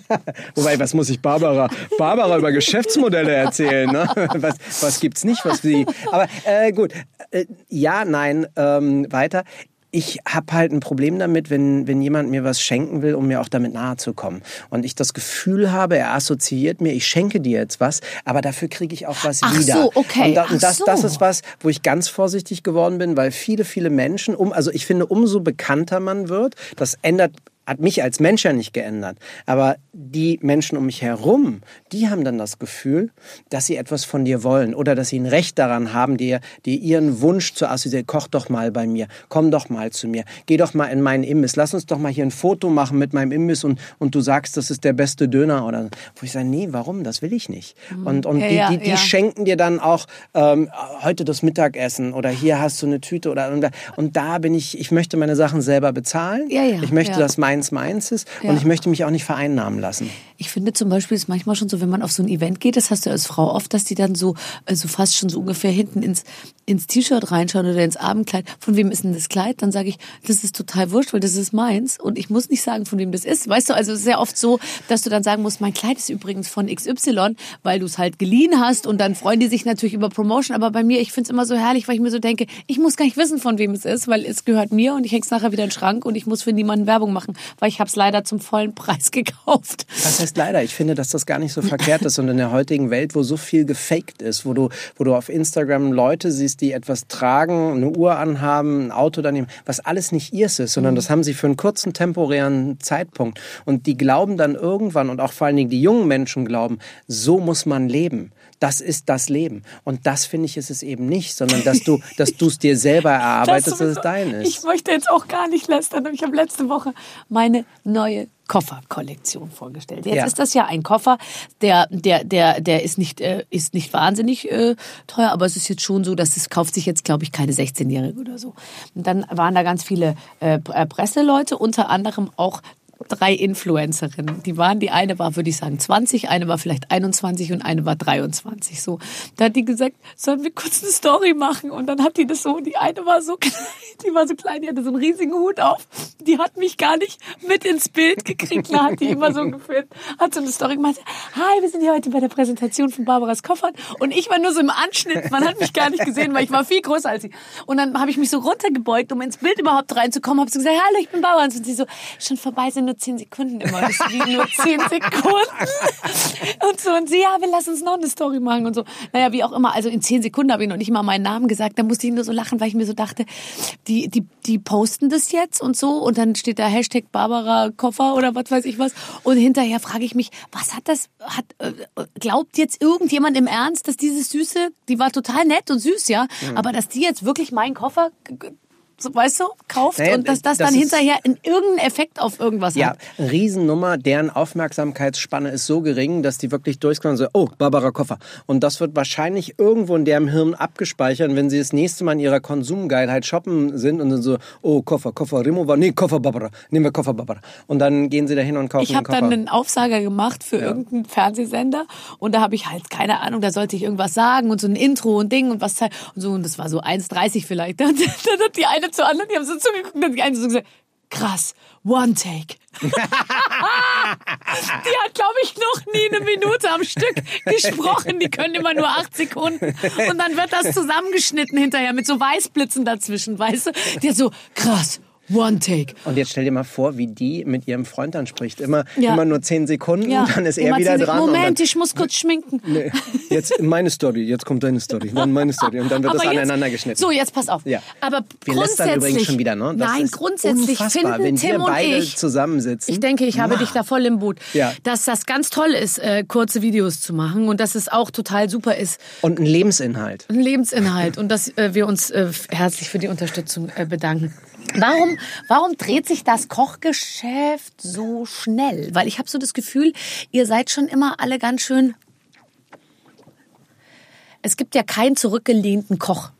Wobei, was muss ich Barbara, Barbara über Geschäftsmodelle erzählen? Ne? Was, was gibt's nicht, was sie. Aber äh, gut, äh, ja, nein, ähm, weiter. Ich habe halt ein Problem damit, wenn, wenn jemand mir was schenken will, um mir auch damit nahe zu kommen. Und ich das Gefühl habe, er assoziiert mir, ich schenke dir jetzt was, aber dafür kriege ich auch was Ach wieder. so, okay. Und, da, und das, das so. ist was, wo ich ganz vorsichtig geworden bin, weil viele, viele Menschen, um, also ich finde, umso bekannter man wird, das ändert hat mich als Mensch ja nicht geändert. Aber die Menschen um mich herum, die haben dann das Gefühl, dass sie etwas von dir wollen oder dass sie ein Recht daran haben, dir, dir ihren Wunsch zu assoziieren. Koch doch mal bei mir, komm doch mal zu mir, geh doch mal in meinen Imbiss, lass uns doch mal hier ein Foto machen mit meinem Imbiss und, und du sagst, das ist der beste Döner oder wo ich sage, nee, warum? Das will ich nicht. Und, und Ja, die, ja, die, die ja. schenken dir dann auch ähm, heute das Mittagessen oder hier hast du eine Tüte oder und da, und da bin ich, ich möchte meine Sachen selber bezahlen. Ich möchte, dass meins meins ist Ja. und ich möchte mich auch nicht vereinnahmen lassen. Ich finde zum Beispiel ist manchmal schon so, wenn man auf so ein Event geht, das hast du als Frau oft, dass die dann so, also fast schon so ungefähr hinten ins, ins T-Shirt reinschauen oder ins Abendkleid. Von wem ist denn das Kleid? Dann sage ich, das ist total wurscht, weil das ist meins und ich muss nicht sagen, von wem das ist. Weißt du, also sehr oft so, dass du dann sagen musst, mein Kleid ist übrigens von XY, weil du es halt geliehen hast und dann freuen die sich natürlich über Promotion. Aber bei mir, ich finde es immer so herrlich, weil ich mir so denke, ich muss gar nicht wissen, von wem es ist, weil es gehört mir und ich hänge es nachher wieder in den Schrank und ich muss für niemanden Werbung machen, weil ich habe es leider zum vollen Preis gekauft. Das heißt leider, ich finde, dass das gar nicht so verkehrt ist und in der heutigen Welt, wo so viel gefaked ist, wo du, wo du auf Instagram Leute siehst, die etwas tragen, eine Uhr anhaben, ein Auto daneben, was alles nicht ihrs ist, sondern das haben sie für einen kurzen temporären Zeitpunkt. Und die glauben dann irgendwann und auch vor allen Dingen die jungen Menschen glauben, so muss man leben. Das ist das Leben. Und das finde ich ist es eben nicht, sondern dass du, dass du es dir selber erarbeitest, dass es dein Ich ist. möchte jetzt auch gar nicht lästern, aber ich habe letzte Woche meine neue Kofferkollektion vorgestellt. Jetzt Ja. ist das ja ein Koffer, der, der, der, der ist nicht, äh, ist nicht wahnsinnig äh, teuer, aber es ist jetzt schon so, dass es kauft sich jetzt, glaube ich, keine 16-Jährige oder so. Und dann waren da ganz viele äh, äh, Presseleute, unter anderem auch drei Influencerinnen. Die waren, die eine war, würde ich sagen, 20, eine war vielleicht 21 und eine war 23. So, da hat die gesagt, sollen wir kurz eine Story machen? Und dann hat die das so, die eine war so klein, die war so klein, die hatte so einen riesigen Hut auf. Die hat mich gar nicht mit ins Bild gekriegt. Da hat die immer so gefilmt, hat so eine Story gemacht. Hi, wir sind hier heute bei der Präsentation von Barbaras Koffern. Und ich war nur so im Anschnitt. Man hat mich gar nicht gesehen, weil ich war viel größer als sie. Und dann habe ich mich so runtergebeugt, um ins Bild überhaupt reinzukommen. Habe so gesagt, hallo, ich bin Barbara. Und sie so, schon vorbei sind nur zehn Sekunden immer. Das sind nur zehn Sekunden. Und so, und sie, ja, wir lassen uns noch eine Story machen und so. Naja, wie auch immer. Also in zehn Sekunden habe ich noch nicht mal meinen Namen gesagt. Da musste ich nur so lachen, weil ich mir so dachte, die, die, die posten das jetzt und so. Und dann steht da Hashtag Barbara Koffer oder was weiß ich was. Und hinterher frage ich mich, was hat das, hat, äh, glaubt jetzt irgendjemand im Ernst, dass diese Süße, die war total nett und süß, ja, aber dass die jetzt wirklich meinen Koffer so, weißt du, kauft Naja, und dass das, das dann hinterher in irgendeinen Effekt auf irgendwas Ja, hat. Riesennummer, deren Aufmerksamkeitsspanne ist so gering, dass die wirklich durchkommen und so, oh, Barbara Koffer. Und das wird wahrscheinlich irgendwo in deren Hirn abgespeichert, wenn sie das nächste Mal in ihrer Konsumgeilheit shoppen sind und dann so, oh, Koffer, Koffer, Remover, nee, Koffer Barbara, nehmen wir Koffer Barbara. Und dann gehen sie dahin und kaufen Ich habe dann einen Aufsager gemacht für irgendeinen Fernsehsender und da habe ich halt keine Ahnung, da sollte ich irgendwas sagen und so ein Intro und Ding und was und so und das war so 1,30 vielleicht. Dann, dann hat die eine zur anderen, die haben so zugeguckt und die eine so gesagt, krass, One Take. die hat, glaube ich, noch nie eine Minute am Stück gesprochen. Die können immer nur acht Sekunden. Und dann wird das zusammengeschnitten hinterher mit so Weißblitzen dazwischen, weißt du? Die hat so, krass, One Take. Und jetzt stell dir mal vor, wie die mit ihrem Freund dann spricht. Immer, Ja. immer nur zehn Sekunden, dann ist er Immer wieder zehn- dran. und Moment, dann, ich muss kurz schminken. Nee, jetzt meine Story, jetzt kommt deine Story, dann meine Story. Und dann wird das Aber jetzt- aneinander geschnitten. So, jetzt pass auf. Ja. Aber Wir grundsätzlich, übrigens schon wieder, ne? Das nein, grundsätzlich unfassbar, finden wenn Tim wir und beide ich, zusammensitzen. ich denke, ich habe dich da voll im Boot, Ja. dass das ganz toll ist, äh, kurze Videos zu machen und dass es auch total super ist, Und ein Lebensinhalt. ein Lebensinhalt und dass äh, wir uns äh, herzlich für die Unterstützung äh, bedanken. Warum, warum dreht sich das Kochgeschäft so schnell? Weil ich habe so das Gefühl, ihr seid schon immer alle ganz schön. Es gibt ja keinen zurückgelehnten Koch.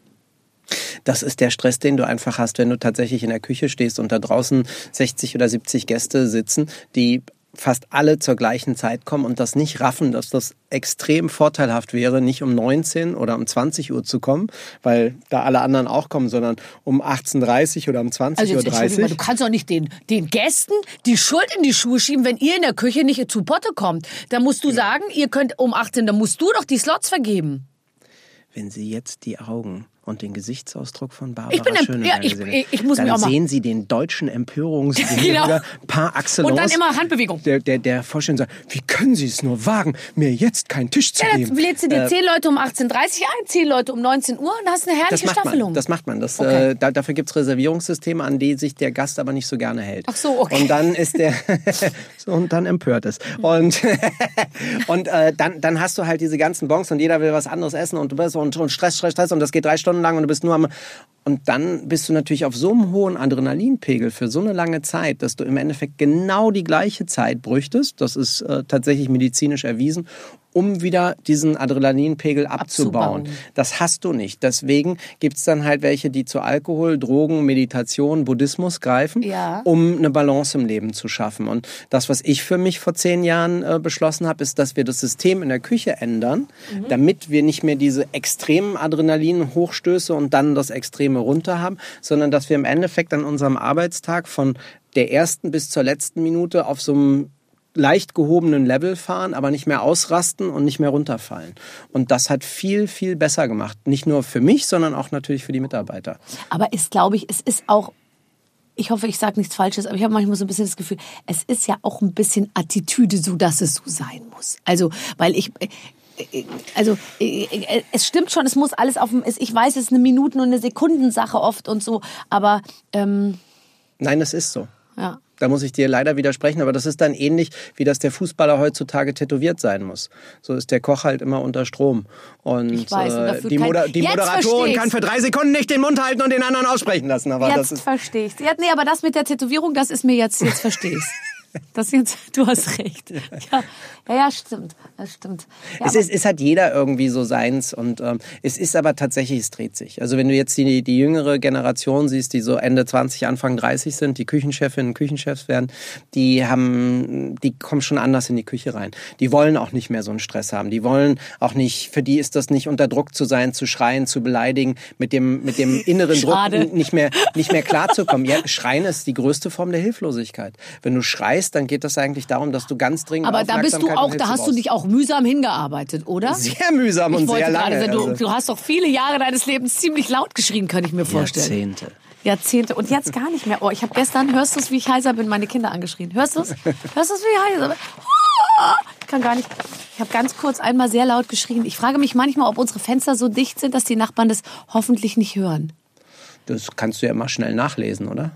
Das ist der Stress, den du einfach hast, wenn du tatsächlich in der Küche stehst und da draußen 60 oder 70 Gäste sitzen, die fast alle zur gleichen Zeit kommen und das nicht raffen, dass das extrem vorteilhaft wäre, nicht um 19 oder um 20 Uhr zu kommen, weil da alle anderen auch kommen, sondern um 18.30 Uhr oder um 20.30 Also Uhr. mal, du kannst doch nicht den, den Gästen die Schuld in die Schuhe schieben, wenn ihr in der Küche nicht zu Potte kommt. Da musst du Genau. sagen, ihr könnt um 18, da musst du doch die Slots vergeben. Wenn Sie jetzt die Augen und den Gesichtsausdruck von Barbara Ich bin Schöneberger ja, ich- ich- ich muss dann mir auch mal- sehen Sie den deutschen Empörungswillen Genau. par excellence. Und dann immer Handbewegung. Der, der, der Vorstand sagt, wie können Sie es nur wagen, mir jetzt keinen Tisch zu Ja, geben? dann lädst du dir Äh, zehn Leute um 18.30 ein, zehn Leute um 19 Uhr und hast eine das herrliche macht Staffelung. man. Das macht man. Das, Okay. äh, da, dafür gibt's Reservierungssysteme, an die sich der Gast aber nicht so gerne hält. Ach so, okay. Und dann ist der so, und dann empört es. Und, und äh, dann, dann hast du halt diese ganzen Bons und jeder will was anderes essen und du bist und, und Stress, Stress, Stress und das geht drei Stunden lang und du bist nur am und dann bist du natürlich auf so einem hohen Adrenalinpegel für so eine lange Zeit, dass du im Endeffekt genau die gleiche Zeit bräuchtest. Das ist äh, tatsächlich medizinisch erwiesen, um wieder diesen Adrenalinpegel abzubauen. Abzubauen. Das hast du nicht. Deswegen gibt's dann halt welche, die zu Alkohol, Drogen, Meditation, Buddhismus greifen, Ja. um eine Balance im Leben zu schaffen. Und das, was ich für mich vor zehn Jahren äh, beschlossen habe, ist, dass wir das System in der Küche ändern, Mhm. damit wir nicht mehr diese extremen Adrenalin-Hochstöße und dann das Extreme runter haben, sondern dass wir im Endeffekt an unserem Arbeitstag von der ersten bis zur letzten Minute auf so einem leicht gehobenen Level fahren, aber nicht mehr ausrasten und nicht mehr runterfallen. Und das hat viel, viel besser gemacht. Nicht nur für mich, sondern auch natürlich für die Mitarbeiter. Aber ist, glaube ich, es ist auch, ich hoffe, ich sage nichts Falsches, aber ich habe manchmal so ein bisschen das Gefühl, es ist ja auch ein bisschen Attitüde, so dass es so sein muss. Also, weil ich. äh, Also äh, äh, es stimmt schon, es muss alles auf dem. es- Ich weiß, es ist eine Minuten- und eine Sekundensache oft und so, aber ähm, Nein, das ist so. ja. Da muss ich dir leider widersprechen, aber das ist dann ähnlich, wie das der Fußballer heutzutage tätowiert sein muss. So ist der Koch halt immer unter Strom. Und, Ich weiß, und äh, die, Moder die Moderatorin kann für drei Sekunden nicht den Mund halten und den anderen aussprechen lassen. Aber das Jetzt ist verstehe ich Ja, nee, aber das mit der Tätowierung, das ist mir jetzt, jetzt verstehe ich Das jetzt, du hast recht. Ja, ja, ja stimmt. Das stimmt. Ja, es, ist, es hat jeder irgendwie so seins und ähm, es ist aber tatsächlich, es dreht sich. Also wenn du jetzt die, die jüngere Generation siehst, die so Ende 20, Anfang 30 sind, die Küchenchefinnen, Küchenchefs werden, die haben, die kommen schon anders in die Küche rein. Die wollen auch nicht mehr so einen Stress haben. Die wollen auch nicht, für die ist das nicht unter Druck zu sein, zu schreien, zu beleidigen, mit dem, mit dem inneren Schade. Druck nicht mehr, nicht mehr klarzukommen. Ja, Schreien ist die größte Form der Hilflosigkeit. Wenn du schreist, dann geht das eigentlich darum, dass du ganz dringend aber da bist du und auch, da hast du dich auch mühsam hingearbeitet, oder? sehr mühsam und ich wollte sehr lange. gerade sagen, du, also. du hast doch viele Jahre deines Lebens ziemlich laut geschrien, kann ich mir vorstellen. Jahrzehnte. Jahrzehnte. Und jetzt gar nicht mehr. Oh, ich habe gestern, hörst du es, wie ich heiser bin, meine Kinder angeschrien. Hörst du es? Hörst du es, wie ich heiser bin? Ich kann gar nicht. Ich habe ganz kurz einmal sehr laut geschrien. Ich frage mich manchmal, ob unsere Fenster so dicht sind, dass die Nachbarn das hoffentlich nicht hören. Das kannst du ja immer schnell nachlesen, oder?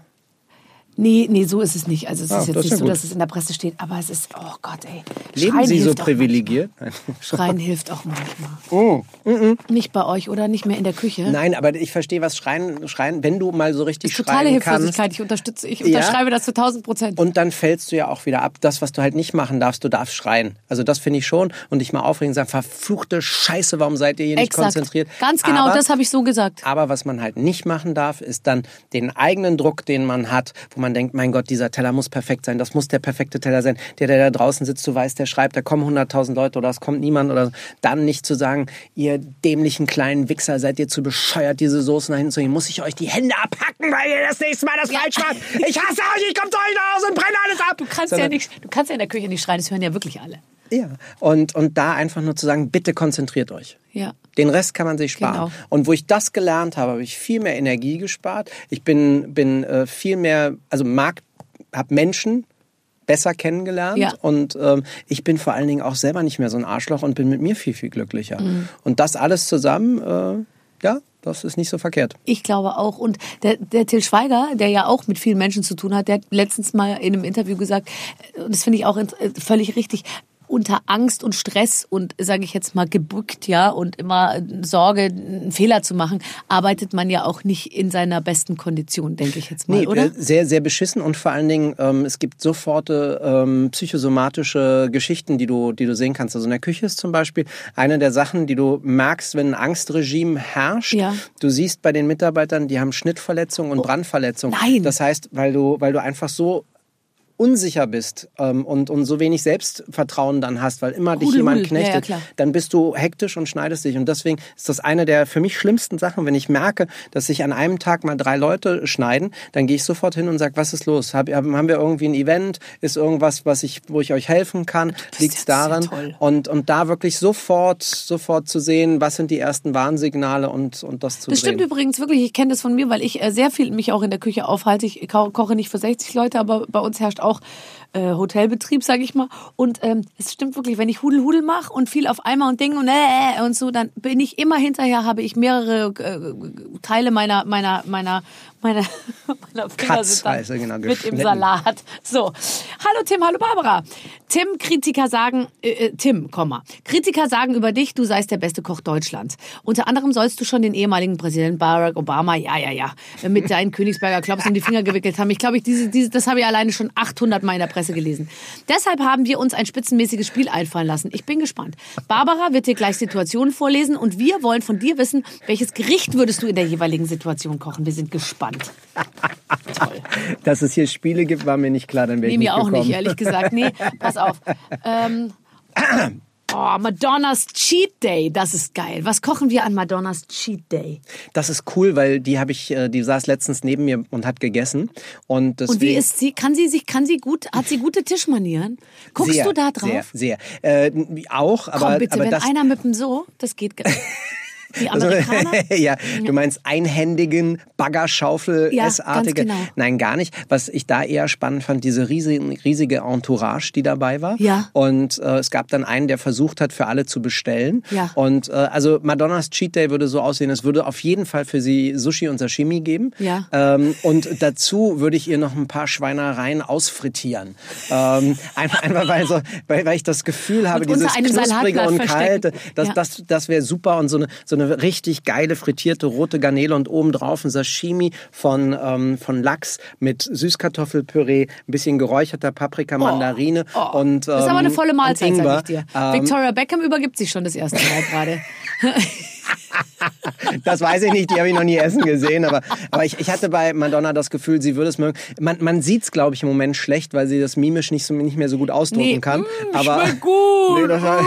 Nee, nee, so ist es nicht. Also es Ah, ist jetzt ist nicht ja so, dass es in der Presse steht, aber es ist, oh Gott, ey. Leben Schreien Sie so privilegiert? Schreien hilft auch manchmal. Oh, Nicht bei euch oder nicht mehr in der Küche. Nein, aber ich verstehe, was Schreien, Schreien, wenn du mal so richtig Totale schreien Hilflosigkeit. kannst. Ich unterstütze, ich Ja. unterschreibe das zu 1000 Prozent. Und dann fällst du ja auch wieder ab. Das, was du halt nicht machen darfst, du darfst schreien. Also das finde ich schon. Und dich mal aufregen und sagen, verfluchte Scheiße, warum seid ihr hier nicht Exakt. konzentriert? Ganz genau, aber, das habe ich so gesagt. Aber was man halt nicht machen darf, ist dann den eigenen Druck, den man hat, wo man denkt, mein Gott, dieser Teller muss perfekt sein, das muss der perfekte Teller sein. Der, der da draußen sitzt, du weißt, der schreibt, da kommen 100.000 Leute oder es kommt niemand oder dann nicht zu sagen, ihr dämlichen kleinen Wichser, seid ihr zu bescheuert, diese Soßen dahin zu gehen, muss ich euch die Hände abhacken, weil ihr das nächste Mal das falsch macht. Ich hasse euch, ich komme zu euch nach Hause und brenne alles ab. Du kannst, ja Sondern- nicht, du kannst ja in der Küche nicht schreien, das hören ja wirklich alle. Ja, und, und da einfach nur zu sagen, bitte konzentriert euch. Ja. Den Rest kann man sich sparen. Genau. Und wo ich das gelernt habe, habe ich viel mehr Energie gespart. Ich bin, bin äh, viel mehr, also mag, habe Menschen besser kennengelernt Ja. und ähm, ich bin vor allen Dingen auch selber nicht mehr so ein Arschloch und bin mit mir viel, viel glücklicher. Mhm. Und das alles zusammen, äh, ja, das ist nicht so verkehrt. Ich glaube auch. Und der, der Till Schweiger, der ja auch mit vielen Menschen zu tun hat, der hat letztens mal in einem Interview gesagt, äh, und das finde ich auch äh, völlig richtig, unter Angst und Stress und, sage ich jetzt mal, gebückt, ja, und immer äh, Sorge, einen Fehler zu machen, arbeitet man ja auch nicht in seiner besten Kondition, denke ich jetzt mal, Nee, oder? sehr, sehr beschissen und vor allen Dingen, ähm, es gibt sofort ähm, psychosomatische Geschichten, die du, die du sehen kannst. Also in der Küche ist zum Beispiel eine der Sachen, die du merkst, wenn ein Angstregime herrscht. Ja. Du siehst bei den Mitarbeitern, die haben Schnittverletzungen und Brandverletzungen. Oh, nein. Das heißt, weil du, weil du einfach so unsicher bist ähm, und, und so wenig Selbstvertrauen dann hast, weil immer dich Hudel, jemand hudel. Ja, ja, knechtet, dann bist du hektisch und schneidest dich. Und deswegen ist das eine der für mich schlimmsten Sachen, wenn ich merke, dass sich an einem Tag mal drei Leute schneiden, dann gehe ich sofort hin und sage, was ist los? Hab, haben wir irgendwie ein Event? Ist irgendwas, was ich, wo ich euch helfen kann? Liegt es ja sehr daran? Und, und da wirklich sofort, sofort zu sehen, was sind die ersten Warnsignale und, und das zu Das drehen. stimmt übrigens wirklich. Ich kenne das von mir, weil ich äh, sehr viel mich auch in der Küche aufhalte. Ich ko koche nicht für 60 Leute, aber bei uns herrscht auch auch äh, Hotelbetrieb, sage ich mal. Und ähm, es stimmt wirklich, wenn ich Hudel Hudel mache und viel auf einmal und Ding und äh, äh, und so, dann bin ich immer hinterher, habe ich mehrere äh, Teile meiner meiner meiner meiner meiner dann Katzweise, genau, mit im. Salat. So, hallo Tim, hallo Barbara. Tim, Kritiker sagen, äh, äh, Tim, Komma. Kritiker sagen über dich, du seist der beste Koch Deutschlands. Unter anderem sollst du schon den ehemaligen Präsidenten Barack Obama, ja, ja, ja, äh, mit deinen Königsberger Klops um die Finger gewickelt haben. Ich glaube, ich, diese, diese, das habe ich alleine schon 800 Mal in der Presse gelesen. Deshalb haben wir uns ein spitzenmäßiges Spiel einfallen lassen. Ich bin gespannt. Barbara wird dir gleich Situationen vorlesen und wir wollen von dir wissen, welches Gericht würdest du in der jeweiligen Situation kochen. Wir sind gespannt. Toll. Dass es hier Spiele gibt, war mir nicht klar, dann wäre Nee, ich mir auch gekommen. nicht, ehrlich gesagt. Nee, pass auf. Ähm, oh, Madonnas Cheat Day, das ist geil. Was kochen wir an Madonnas Cheat Day? Das ist cool, weil die habe ich, äh, die saß letztens neben mir und hat gegessen. Und, deswegen, Und wie ist sie? Kann sie sich, kann sie gut, hat sie gute Tischmanieren? Guckst sehr, du da drauf? Sehr, sehr. Äh, auch, aber, Komm bitte, aber wenn das, einer mit dem so, das geht gar nicht. Die Also, Amerikaner? ja, du meinst einhändigen Baggerschaufel Ja, genau. Nein, gar nicht. Was ich da eher spannend fand, diese riesige, riesige Entourage, die dabei war. Ja. Und äh, es gab dann einen, der versucht hat, für alle zu bestellen. Ja. Und äh, also Madonnas Cheat Day würde so aussehen, es würde auf jeden Fall für sie Sushi und Sashimi geben. Ja. Ähm, und dazu würde ich ihr noch ein paar Schweinereien ausfrittieren. Ähm, einfach, einfach weil, so, weil, weil ich das Gefühl habe, dieses knusprige und verstecken. kalte, das, Ja. das, das wäre super und so eine, so eine richtig geile frittierte rote Garnele und obendrauf ein Sashimi von, ähm, von Lachs mit Süßkartoffelpüree, ein bisschen geräucherter Paprika, Mandarine Oh. und ähm, das ist aber eine volle und Mahlzeit, sag ich dir. Ähm, Victoria Beckham übergibt sich schon das erste Mal gerade. Das weiß ich nicht, die habe ich noch nie essen gesehen. Aber, aber ich, ich hatte bei Madonna das Gefühl, sie würde es mögen. Man, man sieht es, glaube ich, im Moment schlecht, weil sie das mimisch nicht, so, nicht mehr so gut ausdrücken Nee, kann. mm, aber gut. Nee, das war,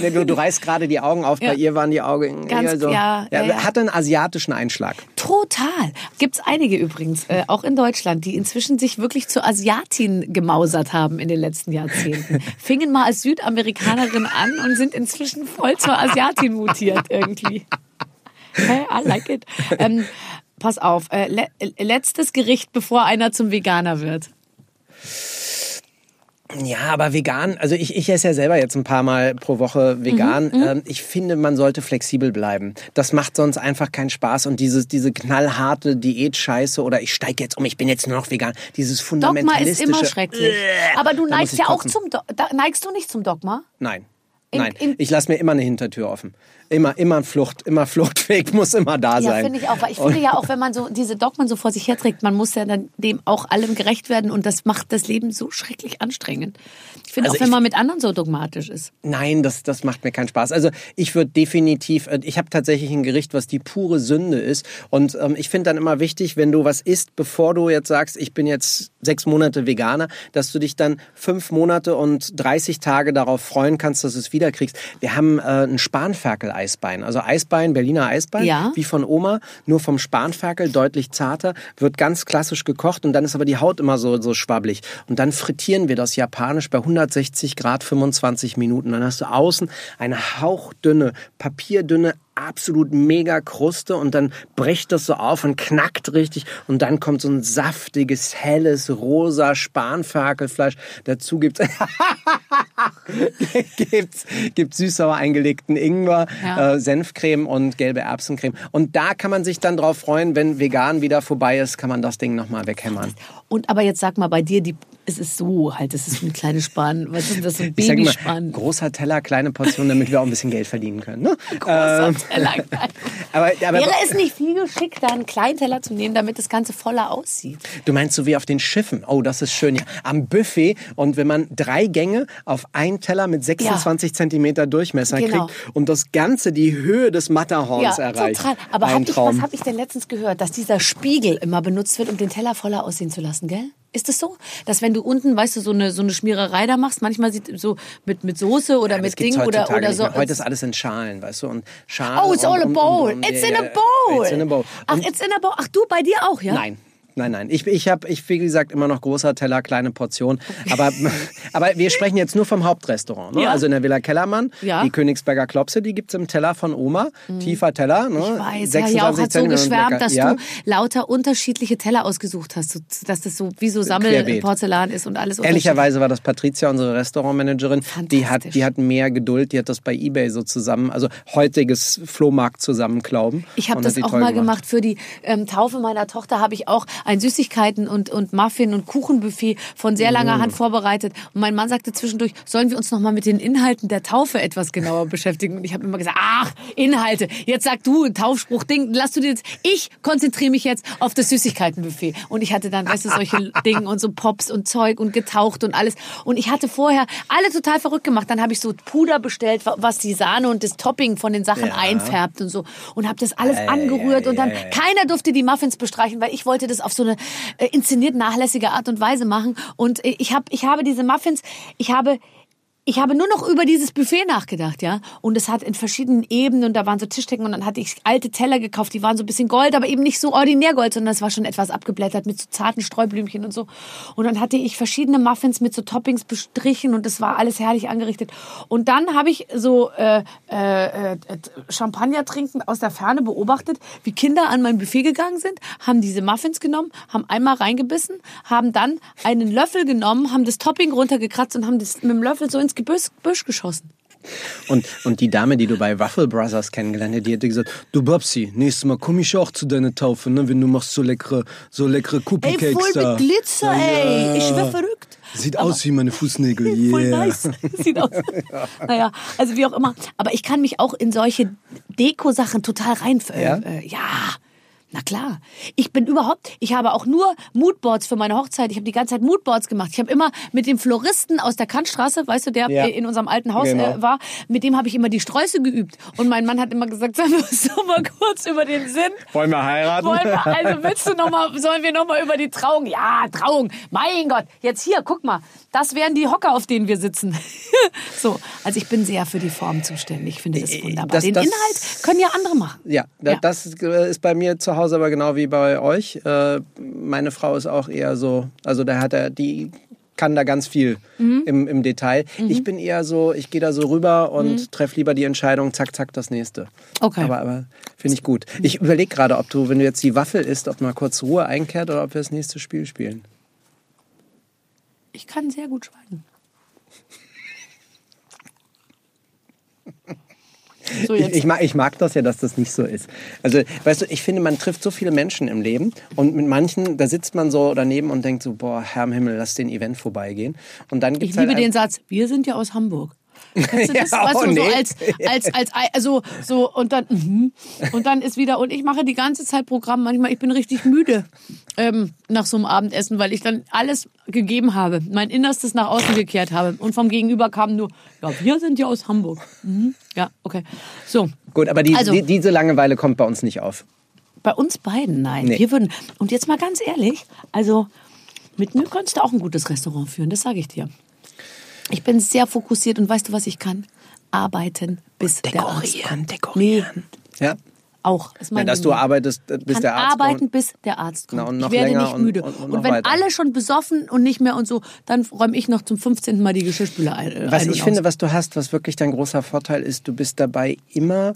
nee, du, du reißt gerade die Augen auf. Ja. Bei ihr waren die Augen Ganz- so. ja, ja, ja. Hatte einen asiatischen Einschlag. Total. Gibt's einige übrigens, äh, auch in Deutschland, die inzwischen sich wirklich zur Asiatin gemausert haben in den letzten Jahrzehnten. Fingen mal als Südamerikanerin an und sind inzwischen voll zur Asiatin mutiert irgendwie. Hey, I like it. Ähm, pass auf, äh, le letztes Gericht, bevor einer zum Veganer wird. Ja, aber vegan, also ich, ich esse ja selber jetzt ein paar Mal pro Woche vegan. Mhm, ähm, ich finde, man sollte flexibel bleiben. Das macht sonst einfach keinen Spaß. Und dieses, diese knallharte Diät-Scheiße oder ich steige jetzt um, ich bin jetzt nur noch vegan. Dieses Dogma ist fundamentalistische... immer schrecklich. Aber du neigst ja auch zum Do neigst du nicht zum Dogma? Nein. In- Nein, in- ich lasse mir immer eine Hintertür offen. Immer, immer Flucht, immer Fluchtweg muss immer da Ja, sein. finde ich auch. Weil ich finde ja auch, wenn man so diese Dogmen so vor sich herträgt, man muss ja dann dem auch allem gerecht werden und das macht das Leben so schrecklich anstrengend. Ich finde Also auch, wenn ich- man mit anderen so dogmatisch ist. Nein, das, das macht mir keinen Spaß. Also ich würde definitiv, äh, ich habe tatsächlich ein Gericht, was die pure Sünde ist. Und ähm, ich finde dann immer wichtig, wenn du was isst, bevor du jetzt sagst, ich bin jetzt sechs Monate Veganer, dass du dich dann fünf Monate und 30 Tage darauf freuen kannst, dass du es wiederkriegst. Wir haben äh, ein Spanferkel-Eisbein. Also Eisbein, Berliner Eisbein, Ja. wie von Oma, nur vom Spanferkel, deutlich zarter, wird ganz klassisch gekocht und dann ist aber die Haut immer so, so schwabbelig. Und dann frittieren wir das japanisch bei 160 Grad 25 Minuten. Dann hast du außen eine hauchdünne, papierdünne, absolut mega Kruste und dann bricht das so auf und knackt richtig und dann kommt so ein saftiges, helles, rosa Spanferkelfleisch. Dazu gibt's gibt's, gibt's süß-sauer eingelegten Ingwer, Ja. äh, Senfcreme und gelbe Erbsencreme. Und da kann man sich dann drauf freuen, wenn vegan wieder vorbei ist, kann man das Ding nochmal weghämmern. Und aber jetzt sag mal bei dir, die, es ist so halt, es ist so ein kleines Span. Was ist das, so ein Babyspan? großer Teller, kleine Portion, damit wir auch ein bisschen Geld verdienen können. Ne? Großer Ähm, Teller. aber, aber Wäre es nicht viel geschickt, da einen kleinen Teller zu nehmen, damit das Ganze voller aussieht? du meinst so wie auf den Schiffen. Oh, das ist schön. Ja. Am Buffet und wenn man drei Gänge auf einen Teller mit 26 Zentimeter Durchmesser Genau. kriegt und das Ganze die Höhe des Matterhorns Ja, erreicht. total. Aber hab ich, was habe ich denn letztens gehört, dass dieser Spiegel immer benutzt wird, um den Teller voller aussehen zu lassen, gell? Ist es so? Dass wenn du unten, weißt du, so eine, so eine Schmiererei da machst, manchmal sieht so mit, mit Soße oder Das mit Ding oder, oder so. Heute ist alles in Schalen, weißt du? Und Schalen Oh, it's all a bowl. It's ja, in a ja, bowl. It's in a bowl. Ach, it's in a bowl. Ach, du bei dir auch, ja? Nein. Nein, nein. Ich, ich habe, ich, wie gesagt, immer noch großer Teller, kleine Portion. Aber, aber wir sprechen jetzt nur vom Hauptrestaurant. Ne? Ja. Also in der Villa Kellermann, Ja. die Königsberger Klopse, die gibt's im Teller von Oma. Tiefer Teller. Ne? Mhm. Ich weiß, ja, ja auch hat so geschwärmt, dass ja. du lauter unterschiedliche Teller ausgesucht hast, dass das so wie so. Sammelporzellan ist und alles Ehrlicherweise war das Patricia, unsere Restaurantmanagerin. Die hat, die hat mehr Geduld. Die hat das bei eBay so zusammen, also heutiges Flohmarkt zusammenklauben. Ich habe das auch mal gemacht. gemacht für die ähm, Taufe meiner Tochter. Habe ich auch ein Süßigkeiten und und Muffin und Kuchenbuffet von sehr Mm. langer Hand vorbereitet. Und mein Mann sagte zwischendurch, sollen wir uns noch mal mit den Inhalten der Taufe etwas genauer beschäftigen? Und ich habe immer gesagt, ach Inhalte. Jetzt sag du ein Taufspruch, Ding, lass du dir jetzt. Ich konzentriere mich jetzt auf das Süßigkeitenbuffet. Und ich hatte dann, weißt du, solche Dinge und so Pops und Zeug und getaucht und alles. Und ich hatte vorher alle total verrückt gemacht. Dann habe ich so Puder bestellt, wa- was die Sahne und das Topping von den Sachen Ja. einfärbt und so. Und habe das alles angerührt. und dann keiner durfte die Muffins bestreichen, weil ich wollte das auf so eine äh, inszeniert nachlässige Art und Weise machen. Und äh, ich, hab, ich habe diese Muffins, ich habe ich habe nur noch über dieses Buffet nachgedacht, ja. Und es hat in verschiedenen Ebenen und da waren so Tischdecken und dann hatte ich alte Teller gekauft, die waren so ein bisschen Gold, aber eben nicht so ordinär Gold, sondern es war schon etwas abgeblättert mit so zarten Streublümchen und so. Und dann hatte ich verschiedene Muffins mit so Toppings bestrichen und es war alles herrlich angerichtet. Und dann habe ich so äh, äh, äh, Champagner trinken aus der Ferne beobachtet, wie Kinder an mein Buffet gegangen sind, haben diese Muffins genommen, haben einmal reingebissen, haben dann einen Löffel genommen, haben das Topping runtergekratzt und haben das mit dem Löffel so ins Gebüsch, Gebüsch geschossen. Und, und die Dame, die du bei Waffle Brothers kennengelernt hast, die hätte gesagt, du Babsi, nächstes Mal komm ich auch zu deiner Taufe, ne, wenn du machst so leckere, so leckere Ey, Cookie Cakes voll da. mit Glitzer, Ja. ey. Ich wär verrückt. Sieht aus wie meine Fußnägel. Yeah. Voll nice. Sieht aus. Naja, also wie auch immer. Aber ich kann mich auch in solche Deko-Sachen total rein. Äh, Ja? Äh, ja. Na klar. Ich bin überhaupt, ich habe auch nur Moodboards für meine Hochzeit. Ich habe die ganze Zeit Moodboards gemacht. Ich habe immer mit dem Floristen aus der Kantstraße, weißt du, der Ja. äh, in unserem alten Haus Genau. äh, war, mit dem habe ich immer die Sträuße geübt. Und mein Mann hat immer gesagt, sag mal so mal kurz über den Sinn. Wollen wir heiraten? Wollen wir, also willst du noch mal, sollen wir noch mal über die Trauung? Ja, Trauung. Mein Gott. Jetzt hier, guck mal. Das wären die Hocker, auf denen wir sitzen. so. Also ich bin sehr für die Form zuständig. Ich finde das Äh, wunderbar. das- Den das- Inhalt können ja andere machen. Ja, Ja. das ist bei mir zu Hause aber genau wie bei euch. Äh, meine Frau ist auch eher so, also da hat er die kann da ganz viel Mhm. im, im Detail. Ich bin eher so, ich gehe da so rüber und treffe lieber die Entscheidung, zack, zack, das nächste. Mhm. Okay. Aber, aber finde ich gut. Ich überlege gerade, ob du, wenn du jetzt die Waffel isst, ob mal kurz Ruhe einkehrt oder ob wir das nächste Spiel spielen. Ich kann sehr gut schweigen. So, Ich, ich, mag, ich mag das ja, dass das nicht so ist. Also, weißt du, ich finde, man trifft so viele Menschen im Leben und mit manchen, da sitzt man so daneben und denkt so, boah, Herr im Himmel, lass den Event vorbeigehen. Und dann Ich gibt's liebe halt den Satz, wir sind ja aus Hamburg. Kennst du das? Ja, weißt oh, du, so nee. als, als, als, also, so, und dann, mhm. und dann ist wieder, und ich mache die ganze Zeit Programm, manchmal, ich bin richtig müde, ähm, nach so einem Abendessen, weil ich dann alles gegeben habe, mein Innerstes nach außen gekehrt habe. Und vom Gegenüber kam nur, ja, wir sind ja aus Hamburg. Mhm. Ja, okay. So. Gut, aber die, Also- die, diese Langeweile kommt bei uns nicht auf. Bei uns beiden, nein. Nee. Wir würden, und jetzt mal ganz ehrlich, also mit mir könntest du auch ein gutes Restaurant führen, das sage ich dir. Ich bin sehr fokussiert und weißt du, was ich kann? Arbeiten, bis der Arzt kommt. dekorieren. Ja? Auch. Ist ja dass du arbeitest, äh, bis kann der Arzt arbeiten, kommt. bis der Arzt kommt. Na, und noch ich werde länger nicht und- müde. und- Und, und wenn weiter. alle schon besoffen und nicht mehr und so, dann räume ich noch zum 15. Mal die Geschirrspüler ein. Was ein ich und finde, aus. was du hast, was wirklich dein großer Vorteil ist, du bist dabei immer,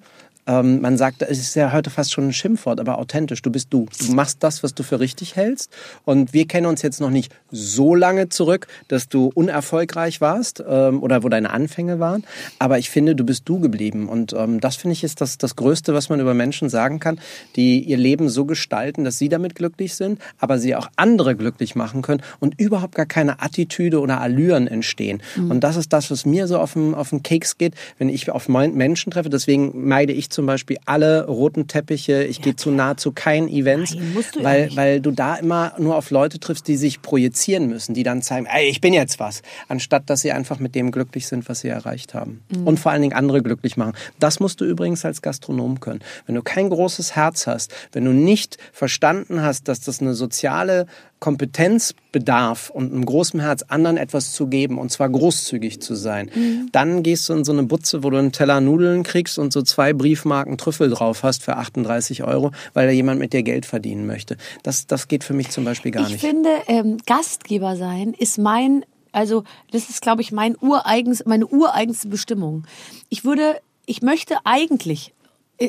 ähm, man sagt, es ist ja heute fast schon ein Schimpfwort, aber authentisch. Du bist du. Du machst das, was du für richtig hältst. Und wir kennen uns jetzt noch nicht so lange zurück, dass du unerfolgreich warst ähm, oder wo deine Anfänge waren. Aber ich finde, du bist du geblieben. Und ähm, das finde ich ist das, das Größte, was man über Menschen sagen kann, die ihr Leben so gestalten, dass sie damit glücklich sind, aber sie auch andere glücklich machen können und überhaupt gar keine Attitüde oder Allüren entstehen. Und das ist das, was mir so auf den, auf den Keks geht, wenn ich auf Menschen treffe. Deswegen meide ich zum Beispiel alle roten Teppiche. Ich gehe zu nahezu keinen Events, Nein, ja weil, nicht. weil du da immer nur auf Leute triffst, die sich projizieren müssen, die dann zeigen, ey, ich bin jetzt was, anstatt dass sie einfach mit dem glücklich sind, was sie erreicht haben. Mhm. Und vor allen Dingen andere glücklich machen. Das musst du übrigens als Gastronom können. Wenn du kein großes Herz hast, wenn du nicht verstanden hast, dass das eine soziale Kompetenz bedarf und einem großen Herz anderen etwas zu geben und zwar großzügig zu sein, Mhm. dann gehst du in so eine Butze, wo du einen Teller Nudeln kriegst und so zwei Briefmarken Trüffel drauf hast für 38 Euro, weil da jemand mit dir Geld verdienen möchte. Das, das geht für mich zum Beispiel gar ich nicht. finde, ähm, Gastgeber sein ist mein, also das ist, glaube ich, mein ureigens, meine ureigenste Bestimmung. Ich würde, ich möchte eigentlich,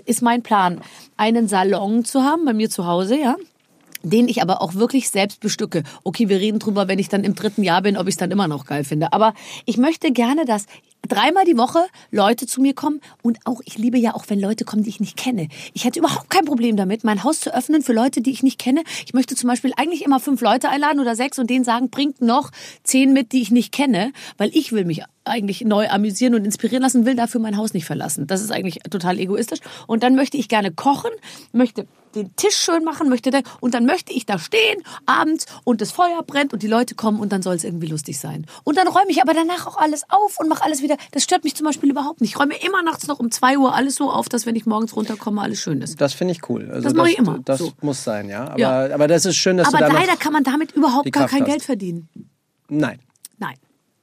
ist mein Plan, einen Salon zu haben bei mir zu Hause, ja. Den ich aber auch wirklich selbst bestücke. Okay, wir reden drüber, wenn ich dann im dritten Jahr bin, ob ich es dann immer noch geil finde. Aber ich möchte gerne, dass dreimal die Woche Leute zu mir kommen und auch, ich liebe ja auch, wenn Leute kommen, die ich nicht kenne. Ich hätte überhaupt kein Problem damit, mein Haus zu öffnen für Leute, die ich nicht kenne. Ich möchte zum Beispiel eigentlich immer fünf Leute einladen oder sechs und denen sagen, bringt noch zehn mit, die ich nicht kenne, weil ich will mich eigentlich neu amüsieren und inspirieren lassen, will dafür mein Haus nicht verlassen. Das ist eigentlich total egoistisch. Und dann möchte ich gerne kochen, möchte den Tisch schön machen, möchte da, und dann möchte ich da stehen abends und das Feuer brennt und die Leute kommen und dann soll es irgendwie lustig sein. Und dann räume ich aber danach auch alles auf und mache alles wieder. Das stört mich zum Beispiel überhaupt nicht. Ich räume immer nachts noch um zwei Uhr alles so auf, dass wenn ich morgens runterkomme, alles schön ist. Das finde ich cool. Also Das mache ich immer, Das so. muss sein, ja. Aber, Ja. aber das ist schön, dass Aber du noch... leider kann man damit überhaupt gar kein hast. Geld verdienen. Nein.